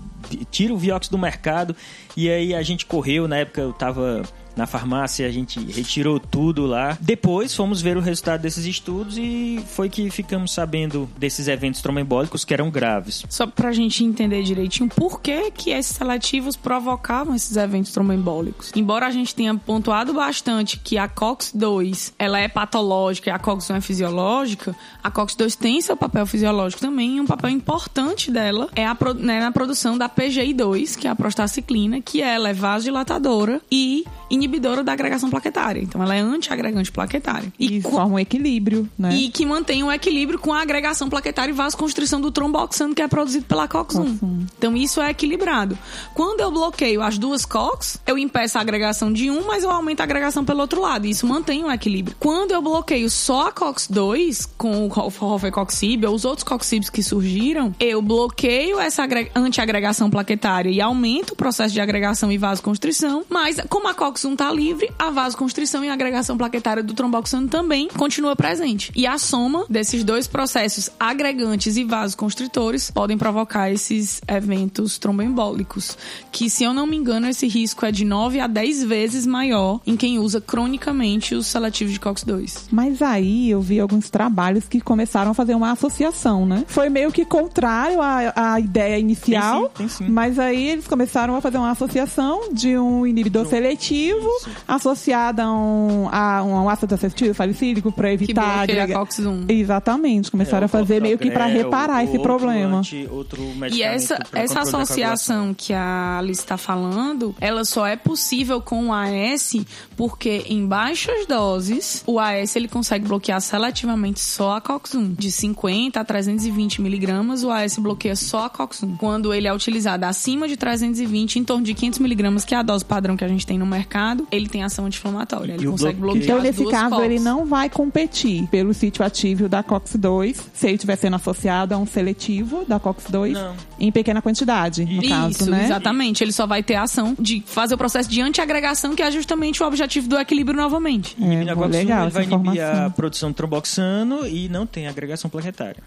tira o Vioxx do mercado. E aí a gente correu, na época eu tava na farmácia, a gente retirou tudo lá. Depois fomos ver o resultado desses estudos e foi que ficamos sabendo desses eventos tromboembólicos que eram graves. Só pra gente entender direitinho por que, que esses seletivos provocavam esses eventos tromboembólicos. Embora a gente tenha pontuado bastante que a COX-2 ela é patológica e a COX-1 é fisiológica, a COX-2 tem seu papel fisiológico também e um papel importante dela é a, né, na produção da PGI2, que é a prostaciclina, que ela é vasodilatadora e inibidora da agregação plaquetária. Então ela é antiagregante plaquetária. E, co- forma um equilíbrio, né? e que mantém um equilíbrio com a agregação plaquetária e vasoconstrição do tromboxano que é produzido pela COX-1. Então isso é equilibrado. Quando eu bloqueio as duas COX, eu impeço a agregação de um, mas eu aumento a agregação pelo outro lado. Isso mantém um equilíbrio. Quando eu bloqueio só a COX-2 com o Rofecoxib ou os outros COXIBs que surgiram, eu bloqueio essa agre- antiagregação plaquetária e aumento o processo de agregação e vasoconstrição, mas como a COX-1 tá livre, a vasoconstrição e a agregação plaquetária do tromboxano também continua presente. E a soma desses dois processos agregantes e vasoconstritores podem provocar esses eventos tromboembólicos, que se eu não me engano, esse risco é de 9 a 10 vezes maior em quem usa cronicamente os seletivos de COX-2. Mas aí eu vi alguns trabalhos que começaram a fazer uma associação, né? Foi meio que contrário à, à ideia inicial, Tem sim, tem sim. mas aí eles começaram a fazer uma associação de um inibidor seletivo associado a um, a um ácido acetil salicílico para Que evitar a agrega- COX-1. Exatamente, começaram É, a fazer meio que para reparar esse outro problema. anti- outro E essa, essa associação que a Alice está falando, ela só é possível com o AS porque em baixas doses, o AS ele consegue bloquear seletivamente só a COX-1. De 50 a 320 miligramas, o AS bloqueia só a COX-1. Quando ele é utilizado acima de 320, em torno de 500 miligramas, que é a dose padrão que a gente tem no mercado, ele tem ação anti-inflamatória. Ele E o consegue bloqueio- bloquear Então, nesse duas caso, COX. ele não vai competir pelo sítio ativo da COX-2, se ele estiver sendo associado a um seletivo da COX-2 Não. em pequena quantidade, no Isso, caso, né? exatamente. Ele só vai ter a ação de fazer o processo de antiagregação, que é justamente o objetivo do equilíbrio novamente. É, Inibir a pô, COX-1, legal ele vai inibir a produção de tromboxano e não tem agregação plaquetária.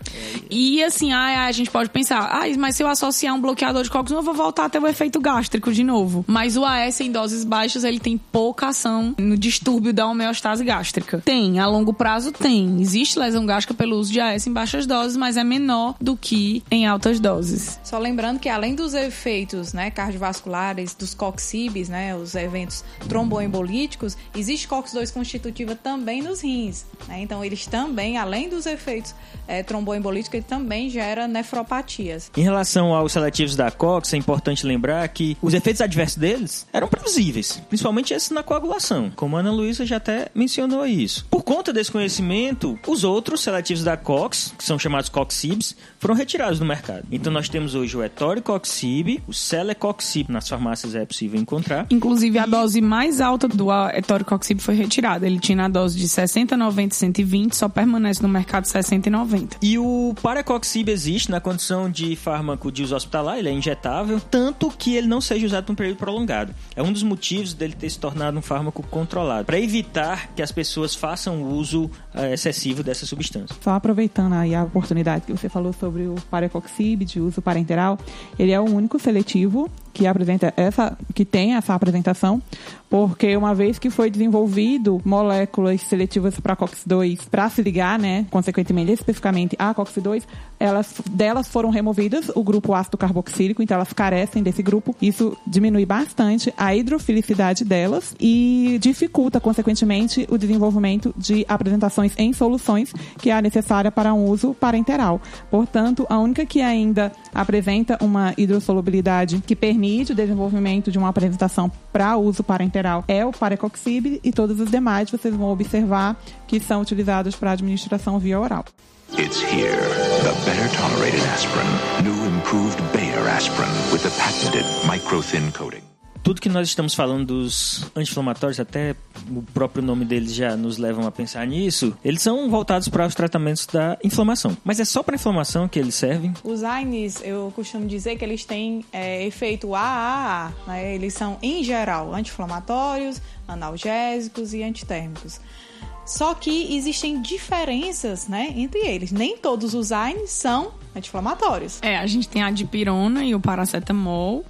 E assim, ah, a gente pode pensar, ah, mas se eu associar um bloqueador de COX-1, eu vou voltar a ter o efeito gástrico de novo. Mas o AS em doses baixas, ele tem pouca ação no distúrbio da homeostase gástrica. Tem, a longo prazo tem. Existe lesão gástrica pelo uso de AS em baixas doses, mas é menor do que em altas doses. Só lembrando que além dos efeitos né, cardiovasculares, dos coxibes, né, os eventos tromboembolíticos, existe COX-2 constitutiva também nos rins. né? Então, eles também, além dos efeitos é, tromboembolíticos, ele também gera nefropatias. Em relação aos seletivos da COX, é importante lembrar que os efeitos adversos deles eram previsíveis, principalmente esses na coagulação, como a Ana Luísa já até mencionou isso. Por conta desse conhecimento, os outros seletivos da COX, que são chamados COXIBs, foram retirados do mercado. Então nós temos hoje o Etoricoxib, o Celecoxib, nas farmácias é possível encontrar. Inclusive, a dose mais alta do etoricoxib foi retirada. Ele tinha a dose de 60, 90 e 120, só permanece no mercado 60 e 90. E o Paracoxib existe na condição de fármaco de uso hospitalar, ele é injetável, tanto que ele não seja usado por um período prolongado. É um dos motivos dele ter se tornado um fármaco controlado, para evitar que as pessoas façam uso eh, excessivo dessa substância. Só aproveitando aí a oportunidade que você falou sobre o Parecoxib de uso parenteral, ele é o único seletivo que apresenta essa, que tem essa apresentação, porque uma vez que foi desenvolvido moléculas seletivas para COX-2 para se ligar, né, consequentemente especificamente a COX-2, elas delas foram removidas o grupo ácido carboxílico, então elas carecem desse grupo. Isso diminui bastante a hidrofilicidade delas e dificulta consequentemente o desenvolvimento de apresentações em soluções que é necessária para um uso parenteral. Portanto, a única que ainda apresenta uma hidrossolubilidade que permite o desenvolvimento de uma apresentação para uso parenteral é o Parecoxib e todos os demais vocês vão observar que são utilizados para administração via oral. It's here, the better tolerated aspirin, new improved Bayer aspirin with the patented micro-thin coating. Tudo que nós estamos falando dos anti-inflamatórios, até o próprio nome deles já nos levam a pensar nisso, eles são voltados para os tratamentos da inflamação. Mas é só para inflamação que eles servem? Os AINES, eu costumo dizer que eles têm é, efeito AAA, né? Eles são, em geral, anti-inflamatórios, analgésicos e antitérmicos. Só que existem diferenças né, entre eles. Nem todos os AINES são anti-inflamatórios. É, a gente tem a dipirona e o paracetamol,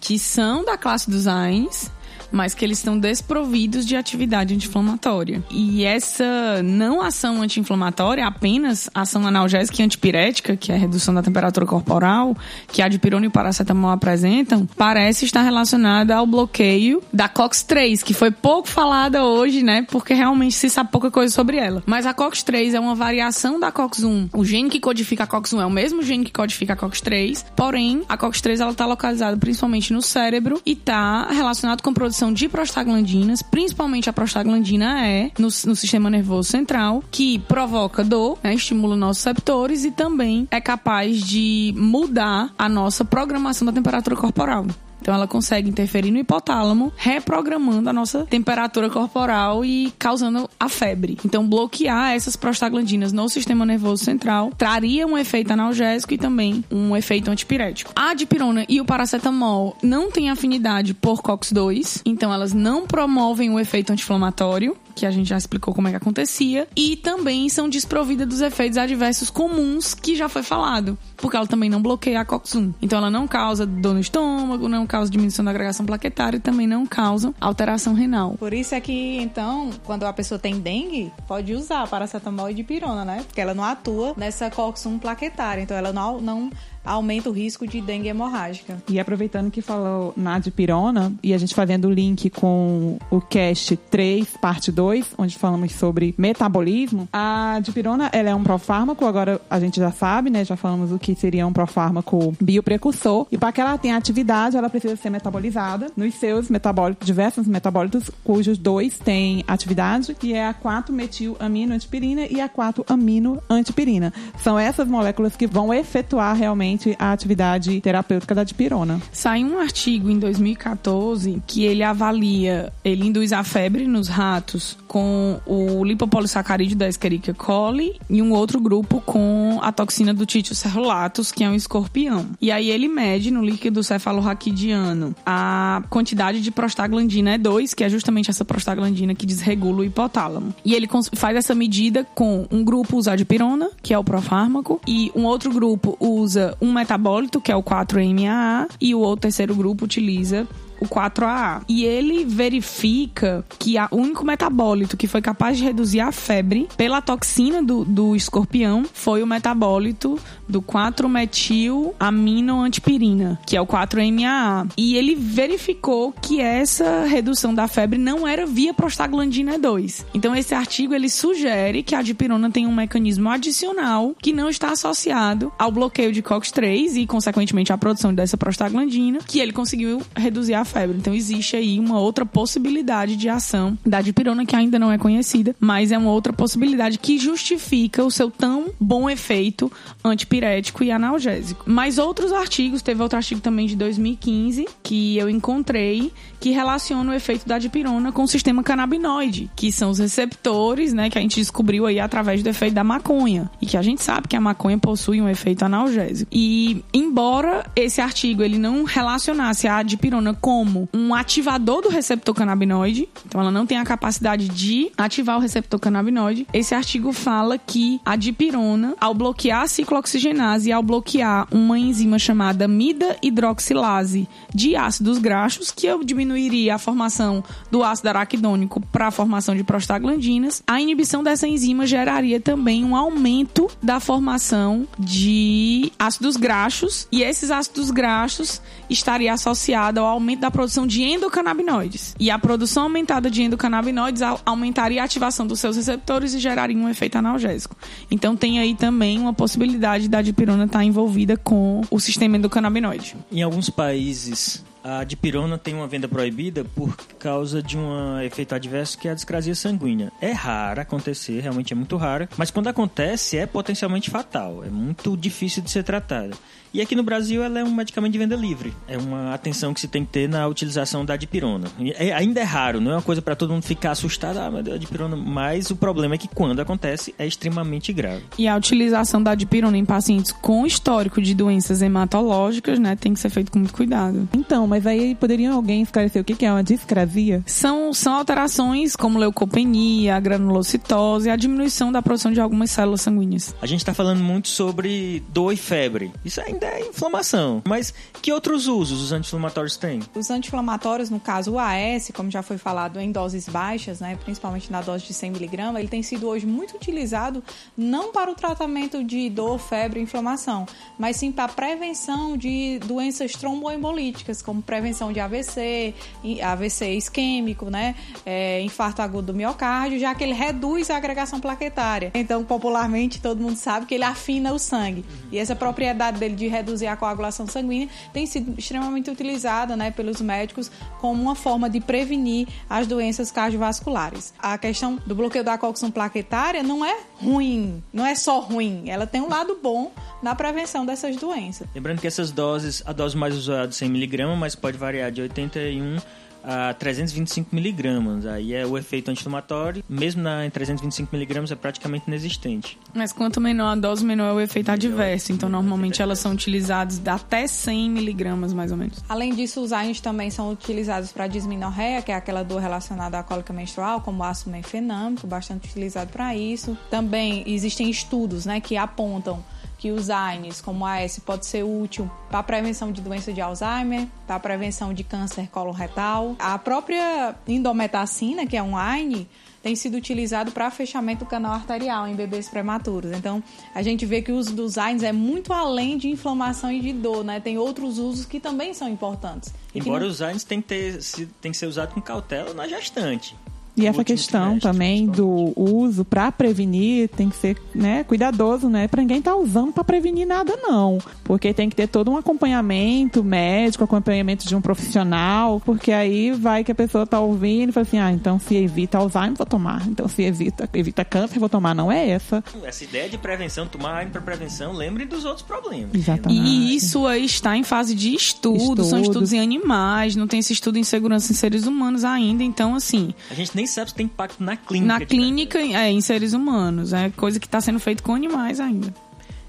que são da classe dos AINES, mas que eles estão desprovidos de atividade anti-inflamatória. E essa não ação anti-inflamatória, apenas ação analgésica e antipirética, que é a redução da temperatura corporal, que a dipirona e o paracetamol apresentam, parece estar relacionada ao bloqueio da COX-3, que foi pouco falada hoje, né? Porque realmente se sabe pouca coisa sobre ela. Mas a COX-3 é uma variação da COX-1. O gene que codifica a COX-1 é o mesmo gene que codifica a COX-3, porém, a COX-3 ela está localizada principalmente no cérebro e está relacionado com a produção de prostaglandinas, principalmente a prostaglandina E, no, no sistema nervoso central, que provoca dor, né, estimula nossos receptores e também é capaz de mudar a nossa programação da temperatura corporal. Então ela consegue interferir no hipotálamo, reprogramando a nossa temperatura corporal e causando a febre. Então bloquear essas prostaglandinas no sistema nervoso central traria um efeito analgésico e também um efeito antipirético. A dipirona e o paracetamol não têm afinidade por COX-2, então elas não promovem o efeito anti-inflamatório que a gente já explicou como é que acontecia, e também são desprovidas dos efeitos adversos comuns que já foi falado, porque ela também não bloqueia a COX-1. Então ela não causa dor no estômago, não causa diminuição da agregação plaquetária e também não causa alteração renal. Por isso é que, então, quando a pessoa tem dengue, pode usar paracetamol e dipirona, né? Porque ela não atua nessa COX-1 plaquetária, então ela não, não aumenta o risco de dengue hemorrágica. E aproveitando que falou na dipirona, e a gente fazendo o link com o cast 3, parte 2, onde falamos sobre metabolismo, a dipirona ela é um profármaco, agora a gente já sabe, né? Já falamos o que seria um profármaco bioprecursor. E para que ela tenha atividade, ela precisa ser metabolizada nos seus metabólitos, diversos metabólitos, cujos dois têm atividade, que é a 4-metil-amino-antipirina e a 4-amino-antipirina. São essas moléculas que vão efetuar realmente a atividade terapêutica da dipirona. Saiu um artigo em 2014 que ele avalia, ele induz a febre nos ratos com o lipopolissacarídeo da Escherichia coli e um outro grupo com a toxina do Titio cerulatus, que é um escorpião. E aí ele mede no líquido cefalorraquidiano a quantidade de prostaglandina E2, que é justamente essa prostaglandina que desregula o hipotálamo. E ele faz essa medida com um grupo usa a dipirona, que é o profármaco, e um outro grupo usa um metabólito, que é o 4-MAA, e o outro terceiro grupo utiliza o 4AA. E ele verifica que o único metabólito que foi capaz de reduzir a febre pela toxina do, do escorpião foi o metabólito do 4-metil-aminoantipirina, que é o 4-MAA. E ele verificou que essa redução da febre não era via prostaglandina 2. Então esse artigo ele sugere que a dipirona tem um mecanismo adicional que não está associado ao bloqueio de COX-3 e consequentemente à produção dessa prostaglandina, que ele conseguiu reduzir a febre. Então existe aí uma outra possibilidade de ação da dipirona que ainda não é conhecida, mas é uma outra possibilidade que justifica o seu tão bom efeito antipirético e analgésico. Mas outros artigos, teve outro artigo também de 2015 que eu encontrei que relaciona o efeito da dipirona com o sistema canabinoide, que são os receptores, né, que a gente descobriu aí através do efeito da maconha e que a gente sabe que a maconha possui um efeito analgésico. E embora esse artigo ele não relacionasse a dipirona como um ativador do receptor canabinoide, então ela não tem a capacidade de ativar o receptor canabinoide, esse artigo fala que a dipirona, ao bloquear a ciclooxigenase e ao bloquear uma enzima chamada mida hidroxilase de ácidos graxos, que diminuiria a formação do ácido araquidônico para a formação de prostaglandinas, a inibição dessa enzima geraria também um aumento da formação de ácidos graxos, e esses ácidos graxos estaria associado ao aumento da produção de endocannabinoides. E a produção aumentada de endocannabinoides aumentaria a ativação dos seus receptores e geraria um efeito analgésico. Então tem aí também uma possibilidade da dipirona estar envolvida com o sistema endocannabinoide. Em alguns países a dipirona tem uma venda proibida por causa de um efeito adverso que é a discrasia sanguínea. É rara acontecer, realmente é muito rara, mas quando acontece é potencialmente fatal, é muito difícil de ser tratada. E aqui no Brasil ela é um medicamento de venda livre. É uma atenção que se tem que ter na utilização da dipirona. É, ainda é raro, não é uma coisa para todo mundo ficar assustado, ah, meu Deus, a dipirona, mas o problema é que quando acontece é extremamente grave. E a utilização da dipirona em pacientes com histórico de doenças hematológicas, né, tem que ser feito com muito cuidado. Então, mas aí poderiam alguém esclarecer o que é uma discrasia? São, são alterações como leucopenia, granulocitose e a diminuição da produção de algumas células sanguíneas. A gente está falando muito sobre dor e febre. Isso ainda é inflamação. Mas que outros usos os anti-inflamatórios têm? Os anti-inflamatórios, no caso o AS, como já foi falado, em doses baixas, né, principalmente na dose de 100mg, ele tem sido hoje muito utilizado não para o tratamento de dor, febre e inflamação, mas sim para a prevenção de doenças tromboembolíticas, como prevenção de AVC, AVC isquêmico, né, é, infarto agudo do miocárdio, já que ele reduz a agregação plaquetária. Então, popularmente, todo mundo sabe que ele afina o sangue. E essa propriedade dele de reduzir a coagulação sanguínea tem sido extremamente utilizada né, pelos médicos como uma forma de prevenir as doenças cardiovasculares. A questão do bloqueio da coagulação plaquetária não é ruim, não é só ruim, ela tem um lado bom na prevenção dessas doenças. Lembrando que essas doses, a dose mais usada é 100mg, mas pode variar de 81 a 325 miligramas. Aí é o efeito anti-inflamatório, mesmo na, em 325 miligramas, é praticamente inexistente. Mas quanto menor a dose, menor é o efeito adverso. Então, normalmente elas são utilizadas até 100 miligramas, mais ou menos. Além disso, os AINs também são utilizados para disminorreia, que é aquela dor relacionada à cólica menstrual, como o ácido menfenâmico, bastante utilizado para isso. Também existem estudos né, que apontam que os AINs, como a AS, pode ser útil para a prevenção de doença de Alzheimer, para a prevenção de câncer coloretal. A própria indometacina, que é um AIN, tem sido utilizado para fechamento do canal arterial em bebês prematuros. Então, a gente vê que o uso dos AINs é muito além de inflamação e de dor, né? Tem outros usos que também são importantes. Embora não- os AINs tem que, ter, tem que ser usado com cautela na gestante. E essa Último questão trimestre, também do uso para prevenir tem que ser né, cuidadoso, né? Para ninguém estar usando para prevenir nada, não. Porque tem que ter todo um acompanhamento médico, acompanhamento de um profissional, porque aí vai que a pessoa tá ouvindo e fala assim: ah, então se evita Alzheimer, vou tomar. Então se evita, evita câncer, vou tomar. Não é essa. Essa ideia de prevenção, tomar para prevenção, lembre dos outros problemas. Exatamente. E isso aí está em fase de estudo, são Estudos. estudos em animais, não tem esse estudo em segurança em seres humanos ainda. Então, assim, A gente nem sabe se tem impacto na clínica. na clínica, é, em seres humanos, é coisa que está sendo feito com animais ainda.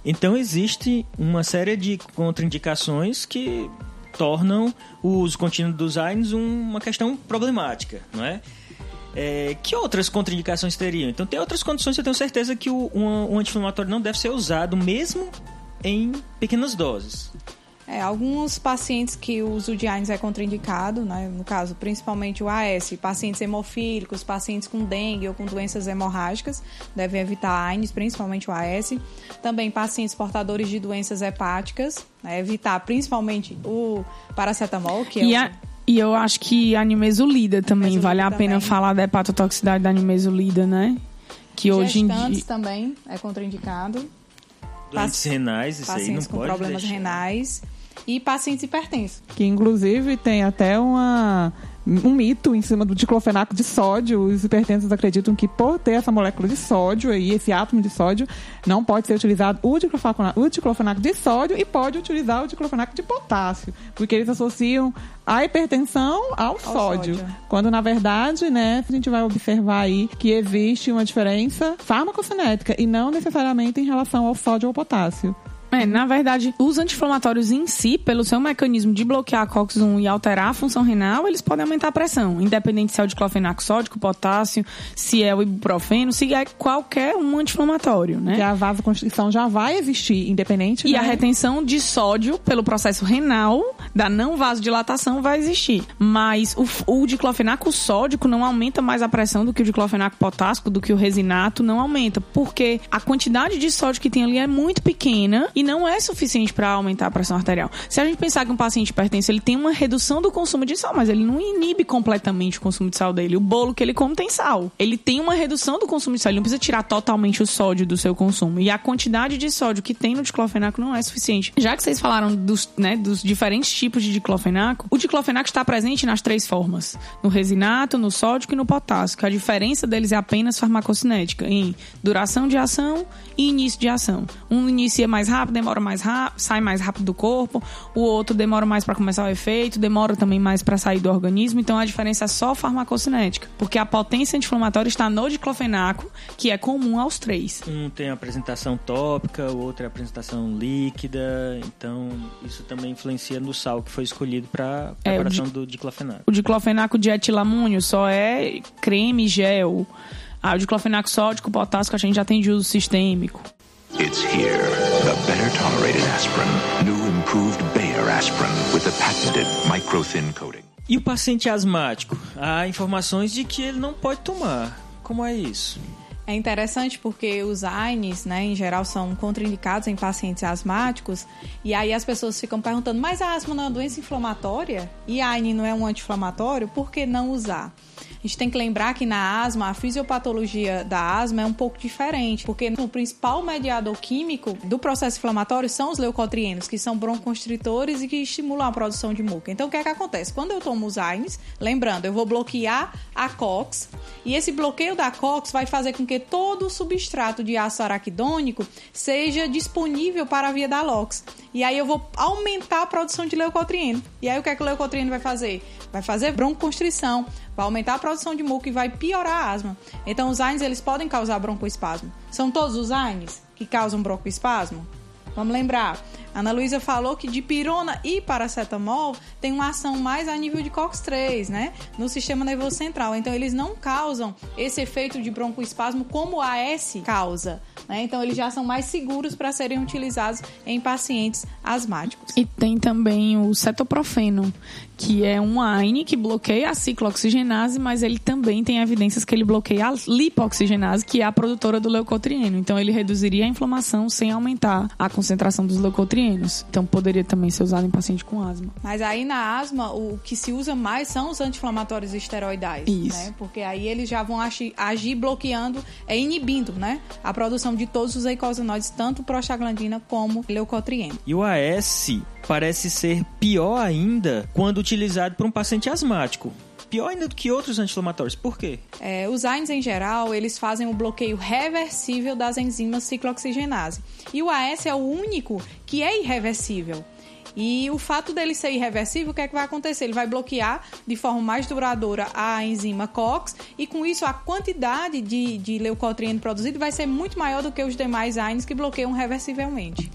Então existe uma série de contraindicações que tornam o uso contínuo dos AINs um- uma questão problemática, não é? É, que outras contraindicações teriam? Então tem outras condições que eu tenho certeza que o, um, um anti-inflamatório não deve ser usado mesmo em pequenas doses. É, alguns pacientes que o uso de AINs é contraindicado, né? no caso, principalmente o AS, pacientes hemofílicos, pacientes com dengue ou com doenças hemorrágicas, devem evitar AINs, principalmente o AS. Também pacientes portadores de doenças hepáticas, né? evitar principalmente o paracetamol, que é E, o- e eu acho que a animesulida também, Animesulida vale a pena também. falar da hepatotoxicidade da animesulida, né? Que hoje em gestantes dia... também é contraindicado. Doentes renais, isso aí não pacientes com pode problemas deixar. renais e pacientes hipertensos. Que inclusive tem até uma, um mito em cima do diclofenaco de sódio. Os hipertensos acreditam que por ter essa molécula de sódio aí, esse átomo de sódio, não pode ser utilizado o diclofenaco, o diclofenaco de sódio e pode utilizar o diclofenaco de potássio, porque eles associam a hipertensão ao, sódio. sódio. Quando na verdade, né, a gente vai observar aí que existe uma diferença farmacocinética e não necessariamente em relação ao sódio ou ao potássio. É, na verdade, os anti-inflamatórios em si, pelo seu mecanismo de bloquear a COX-1 e alterar a função renal, eles podem aumentar a pressão, independente se é o diclofenaco sódico, potássio, se é o ibuprofeno, se é qualquer um anti-inflamatório, né? Que a vasoconstrição já vai existir, independente E né? a retenção de sódio pelo processo renal da não vasodilatação vai existir. Mas o, o diclofenaco sódico não aumenta mais a pressão do que o diclofenaco potássico, do que o resinato não aumenta. Porque a quantidade de sódio que tem ali é muito pequena e não é suficiente para aumentar a pressão arterial. Se a gente pensar que um paciente hipertenso ele tem uma redução do consumo de sal, mas ele não inibe completamente o consumo de sal dele. O bolo que ele come tem sal. Ele tem uma redução do consumo de sal. Ele não precisa tirar totalmente o sódio do seu consumo. E a quantidade de sódio que tem no diclofenaco não é suficiente. Já que vocês falaram dos, né, dos diferentes tipos de diclofenaco, o diclofenaco está presente nas três formas: no resinato, no sódico e no potássico. A diferença deles é apenas farmacocinética, em duração de ação e início de ação. Um inicia mais rápido, demora mais rápido, sai mais rápido do corpo. O outro demora mais para começar o efeito, demora também mais para sair do organismo. Então a diferença é só farmacocinética, porque a potência anti-inflamatória está no diclofenaco, que é comum aos três. Um tem a apresentação tópica, o outro é a apresentação líquida, então isso também influencia no sal que foi escolhido para É, o preparação di- do diclofenaco. O diclofenaco de etilamônio só é creme gel. Ah, o diclofenaco sódico, potássico, a gente já tem de uso sistêmico. It's here. The better tolerated aspirin. New improved Bayer aspirin with the patented micro thin coating. E o paciente asmático? Há informações de que ele não pode tomar. Como é isso? É interessante porque os AINES, né, em geral, são contraindicados em pacientes asmáticos. E aí as pessoas ficam perguntando, mas a asma não é uma doença inflamatória? E a AINE não é um anti-inflamatório? Por que não usar? A gente tem que lembrar que na asma, a fisiopatologia da asma é um pouco diferente, porque o principal mediador químico do processo inflamatório são os leucotrienos, que são bronconstritores e que estimulam a produção de muca. Então, o que é que acontece? Quando eu tomo os AINES, lembrando, eu vou bloquear a COX, e esse bloqueio da COX vai fazer com que todo o substrato de ácido araquidônico seja disponível para a via da LOX. E aí eu vou aumentar a produção de leucotrieno. E aí o que é que o leucotrieno vai fazer? Vai fazer broncoconstrição, vai aumentar a produção de muco e vai piorar a asma. Então os AINES eles podem causar broncoespasmo. São todos os AINES que causam broncoespasmo? Vamos lembrar, a Ana Luísa falou que dipirona e paracetamol tem uma ação mais a nível de COX-3, né? No sistema nervoso central. Então, eles não causam esse efeito de broncoespasmo como o AS causa. Né? Então, eles já são mais seguros para serem utilizados em pacientes asmáticos. E tem também o cetoprofeno, que é um AINE que bloqueia a ciclooxigenase, mas ele também tem evidências que ele bloqueia a lipoxigenase, que é a produtora do leucotrieno. Então ele reduziria a inflamação sem aumentar a concentração dos leucotrienos. Então poderia também ser usado em paciente com asma. Mas aí na asma, o que se usa mais são os anti-inflamatórios esteroidais. Isso. Né? Porque aí eles já vão agir, agir bloqueando, é, inibindo né? a produção de todos os eicosanoides, tanto prostaglandina como leucotrieno. E o AS parece ser pior ainda quando utilizado por um paciente asmático. Pior ainda do que outros anti-inflamatórios. Por quê? É, os AINES, em geral, eles fazem o bloqueio reversível das enzimas ciclooxigenase. E o AS é o único que é irreversível. E o fato dele ser irreversível, o que é que vai acontecer? Ele vai bloquear de forma mais duradoura a enzima COX e com isso a quantidade de, de produzido vai ser muito maior do que os demais AINES que bloqueiam reversivelmente.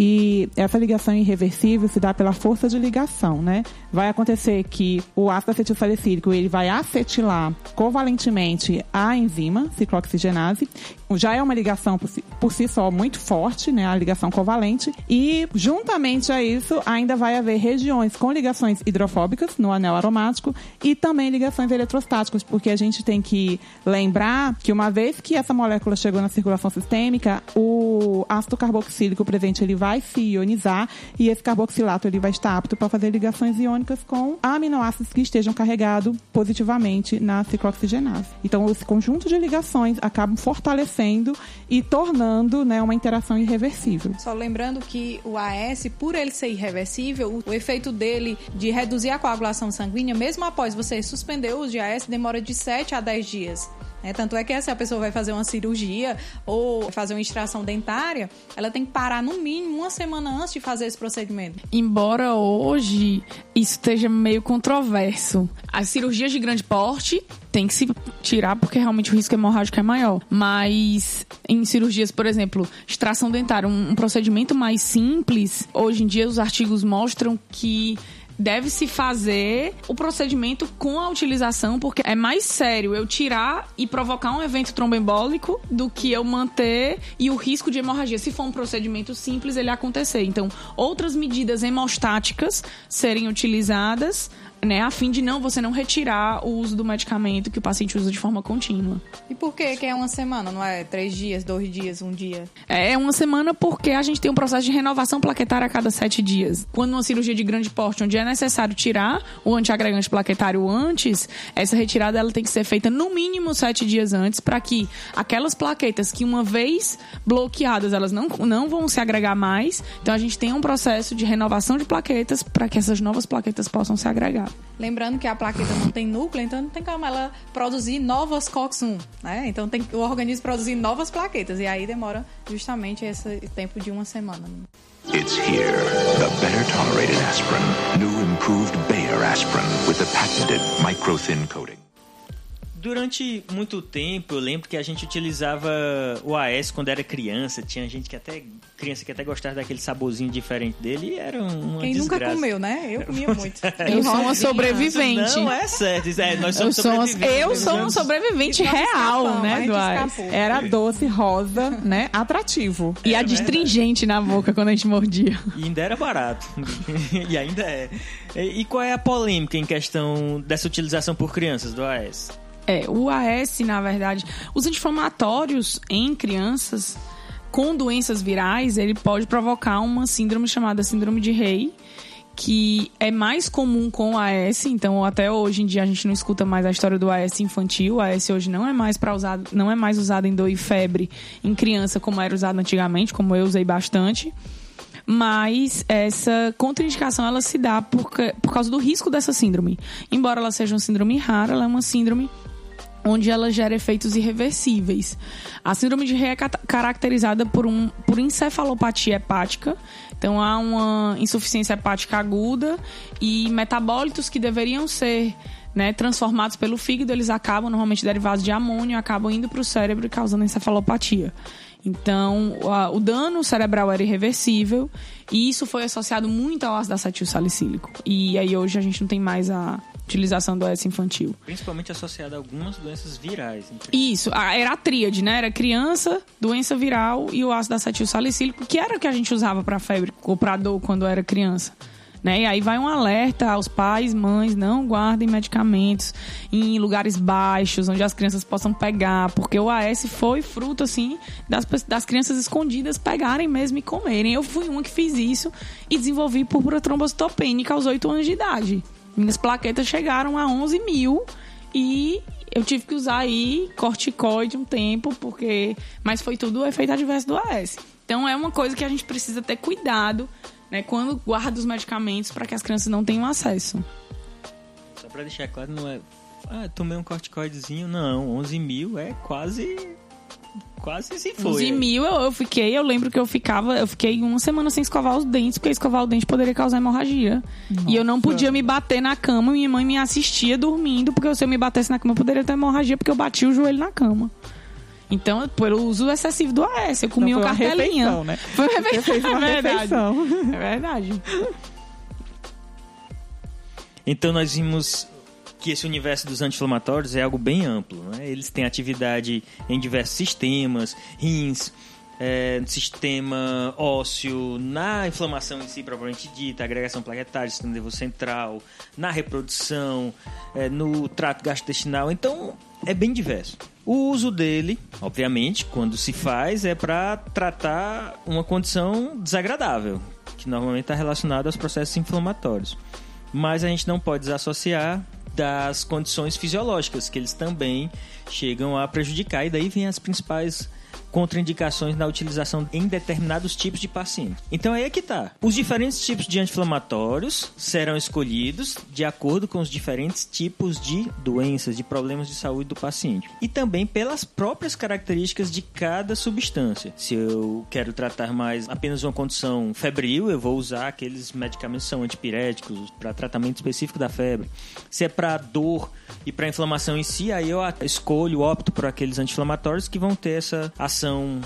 E essa ligação irreversível se dá pela força de ligação, né? Vai acontecer que o ácido acetilsalicílico ele vai acetilar covalentemente a enzima ciclooxigenase. Já é uma ligação por si, por si só muito forte, né? A ligação covalente. E juntamente a isso, ainda vai haver regiões com ligações hidrofóbicas no anel aromático e também ligações eletrostáticas, porque a gente tem que lembrar que uma vez que essa molécula chegou na circulação sistêmica, o ácido carboxílico presente ele vai se ionizar e esse carboxilato ele vai estar apto para fazer ligações iônicas com aminoácidos que estejam carregados positivamente na ciclooxigenase. Então, esse conjunto de ligações acabam fortalecendo e tornando né, uma interação irreversível. Só lembrando que o AS, por ele ser irreversível, o efeito dele de reduzir a coagulação sanguínea, mesmo após você suspender o uso de AS, demora de 7 a 10 dias. Né? tanto é que se a pessoa vai fazer uma cirurgia ou fazer uma extração dentária, ela tem que parar no mínimo uma semana antes de fazer esse procedimento. Embora hoje isso esteja meio controverso. As cirurgias de grande porte tem que se tirar porque realmente o risco hemorrágico é maior. Mas em cirurgias, por exemplo, extração dentária, um, um procedimento mais simples, hoje em dia os artigos mostram que deve-se fazer o procedimento com a utilização, porque é mais sério eu tirar e provocar um evento tromboembólico do que eu manter e o risco de hemorragia. Se for um procedimento simples, ele acontecer. Então, outras medidas hemostáticas serem utilizadas, né, a fim de não você não retirar o uso do medicamento que o paciente usa de forma contínua. E por que que é uma semana, não é três dias, dois dias, um dia? É uma semana porque a gente tem um processo de renovação plaquetária a cada sete dias. Quando uma cirurgia de grande porte, onde é necessário tirar o antiagregante plaquetário antes, essa retirada ela tem que ser feita no mínimo sete dias antes para que aquelas plaquetas que uma vez bloqueadas elas não, não vão se agregar mais. Então a gente tem um processo de renovação de plaquetas para que essas novas plaquetas possam se agregar. Lembrando que a plaqueta não tem núcleo, então não tem como ela produzir novas COX-1, né? Então tem o organismo produzir novas plaquetas e aí demora justamente esse tempo de uma semana. It's here. The better tolerated aspirin. New improved Bayer aspirin with the patented micro thin coating. Durante muito tempo, eu lembro que a gente utilizava o AS quando era criança. Tinha gente que até criança que até gostava daquele saborzinho diferente dele e era uma Quem nunca desgraça. comeu, né? Eu comia muito. (laughs) Eu sou uma sobrevivente. Não é certo. isso É, nós Eu somos sou, uma, sobreviventes. eu sou um sobrevivente real, escapamos, a né, do AS. escapou. Era doce, rosa, né? Atrativo. E É adstringente na boca quando a gente mordia. E ainda era barato. (laughs) e ainda é. E e qual é a polêmica em questão dessa utilização por crianças do AS? É, o AS, na verdade, os anti-inflamatórios em crianças com doenças virais, ele pode provocar uma síndrome chamada síndrome de Rey, que é mais comum com AS, então até hoje em dia a gente não escuta mais a história do AS infantil. O AS hoje não é mais para usado, não é mais usado em dor e febre em criança como era usado antigamente, como eu usei bastante. Mas essa contraindicação ela se dá por, por causa do risco dessa síndrome. Embora ela seja uma síndrome rara, ela é uma síndrome onde ela gera efeitos irreversíveis. A síndrome de Rey é caracterizada por, um, por encefalopatia hepática. Então há uma insuficiência hepática aguda e metabólitos que deveriam ser né, transformados pelo fígado, eles acabam, normalmente derivados de amônio, acabam indo para o cérebro e causando encefalopatia. Então, o dano cerebral era irreversível e isso foi associado muito ao ácido acetil salicílico. E aí hoje a gente não tem mais a utilização do AS infantil. Principalmente associado a algumas doenças virais. Isso, era a tríade, né? Era criança, doença viral e o ácido acetil salicílico, que era o que a gente usava para febre ou para dor quando era criança. Né? E aí vai um alerta aos pais, mães, não guardem medicamentos em lugares baixos, onde as crianças possam pegar, porque o AS foi fruto, assim, das, das crianças escondidas pegarem mesmo e comerem. Eu fui uma que fiz isso e desenvolvi púrpura trombocitopênica aos 8 anos de idade. Minhas plaquetas chegaram a 11 mil e eu tive que usar aí corticoide um tempo, porque. Mas foi tudo efeito adverso do AS. Então é uma coisa que a gente precisa ter cuidado, né, quando guarda os medicamentos para que as crianças não tenham acesso. Só pra deixar claro, não é. Ah, tomei um corticoidezinho. Não, 11 mil é quase. Quase se foi. 11 mil eu, eu fiquei, eu lembro que eu ficava, eu fiquei uma semana sem escovar os dentes, porque escovar o dente poderia causar hemorragia. E eu não podia me bater na cama, minha mãe me assistia dormindo, porque se eu me batesse na cama eu poderia ter hemorragia, porque eu bati o joelho na cama. Então, pelo uso excessivo do AS, eu comia Não, uma foi uma cartelinha. refeição, né? Foi uma refeição, uma (laughs) é verdade. refeição. É verdade. Então nós vimos que esse universo dos anti-inflamatórios é algo bem amplo. Né? Eles têm atividade em diversos sistemas, rins, é, sistema ósseo, na inflamação em si propriamente dita, agregação plaquetária, sistema nervoso central, na reprodução, é, no trato gastrointestinal. Então é bem diverso. O uso dele, obviamente, quando se faz, é para tratar uma condição desagradável, que normalmente está relacionada aos processos inflamatórios mas a gente não pode desassociar das condições fisiológicas, que eles também chegam a prejudicar, e daí vem as principais contraindicações na utilização em determinados tipos de pacientes. Então aí é que tá. Os diferentes tipos de anti-inflamatórios serão escolhidos de acordo com os diferentes tipos de doenças, de problemas de saúde do paciente. E também pelas próprias características de cada substância. Se eu quero tratar mais apenas uma condição febril, eu vou usar aqueles medicamentos que são antipiréticos para tratamento específico da febre. Se é para dor e para inflamação em si, aí eu escolho, opto por aqueles anti-inflamatórios que vão ter essa ação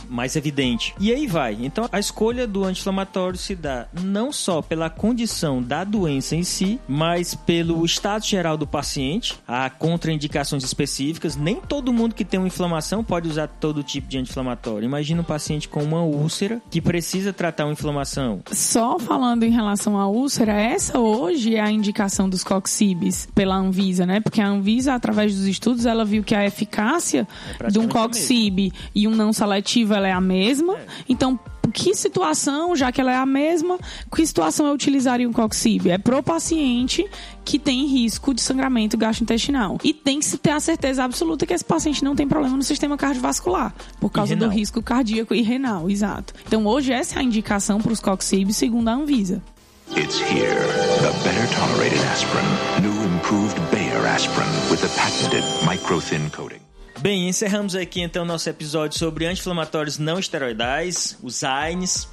mais evidente. E aí vai. Então a escolha do anti-inflamatório se dá não só pela condição da doença em si, mas pelo estado geral do paciente. Há contraindicações específicas. Nem todo mundo que tem uma inflamação pode usar todo tipo de anti-inflamatório. Imagina um paciente com uma úlcera que precisa tratar uma inflamação. Só falando em relação à úlcera, essa hoje é a indicação dos coxibes pela Anvisa, né? Porque a Anvisa, através dos estudos, ela viu que a eficácia É de um coxib e um não seletivo ela é a mesma. Então, que situação, já que ela é a mesma, que situação eu utilizaria um coxib? É pro paciente que tem risco de sangramento gastrointestinal. E tem que se ter a certeza absoluta que esse paciente não tem problema no sistema cardiovascular, por causa do risco cardíaco e renal, exato. Então, hoje essa é a indicação para os coxibs, segundo a Anvisa. It's here, the better tolerated aspirin, new improved Bayer aspirin with the patented micro-thin coating. Bem, encerramos aqui então nosso episódio sobre anti-inflamatórios não esteroidais, os AINES.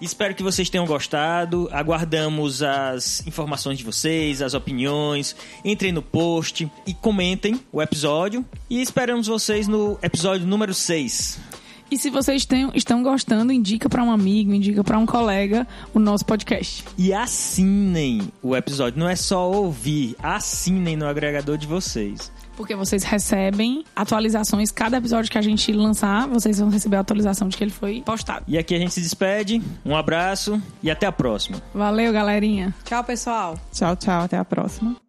Espero que vocês tenham gostado. Aguardamos as informações de vocês, as opiniões. Entrem no post e comentem o episódio. E esperamos vocês no episódio número 6. E se vocês têm- estão gostando, indica pra um amigo, indica pra um colega o nosso podcast. E assinem o episódio. Não é só ouvir, assinem no agregador de vocês. Porque vocês recebem atualizações. Cada episódio que a gente lançar, vocês vão receber a atualização de que ele foi postado. E aqui a gente se despede. Um abraço e até a próxima. Valeu, galerinha. Tchau, pessoal. Tchau, tchau. Até a próxima.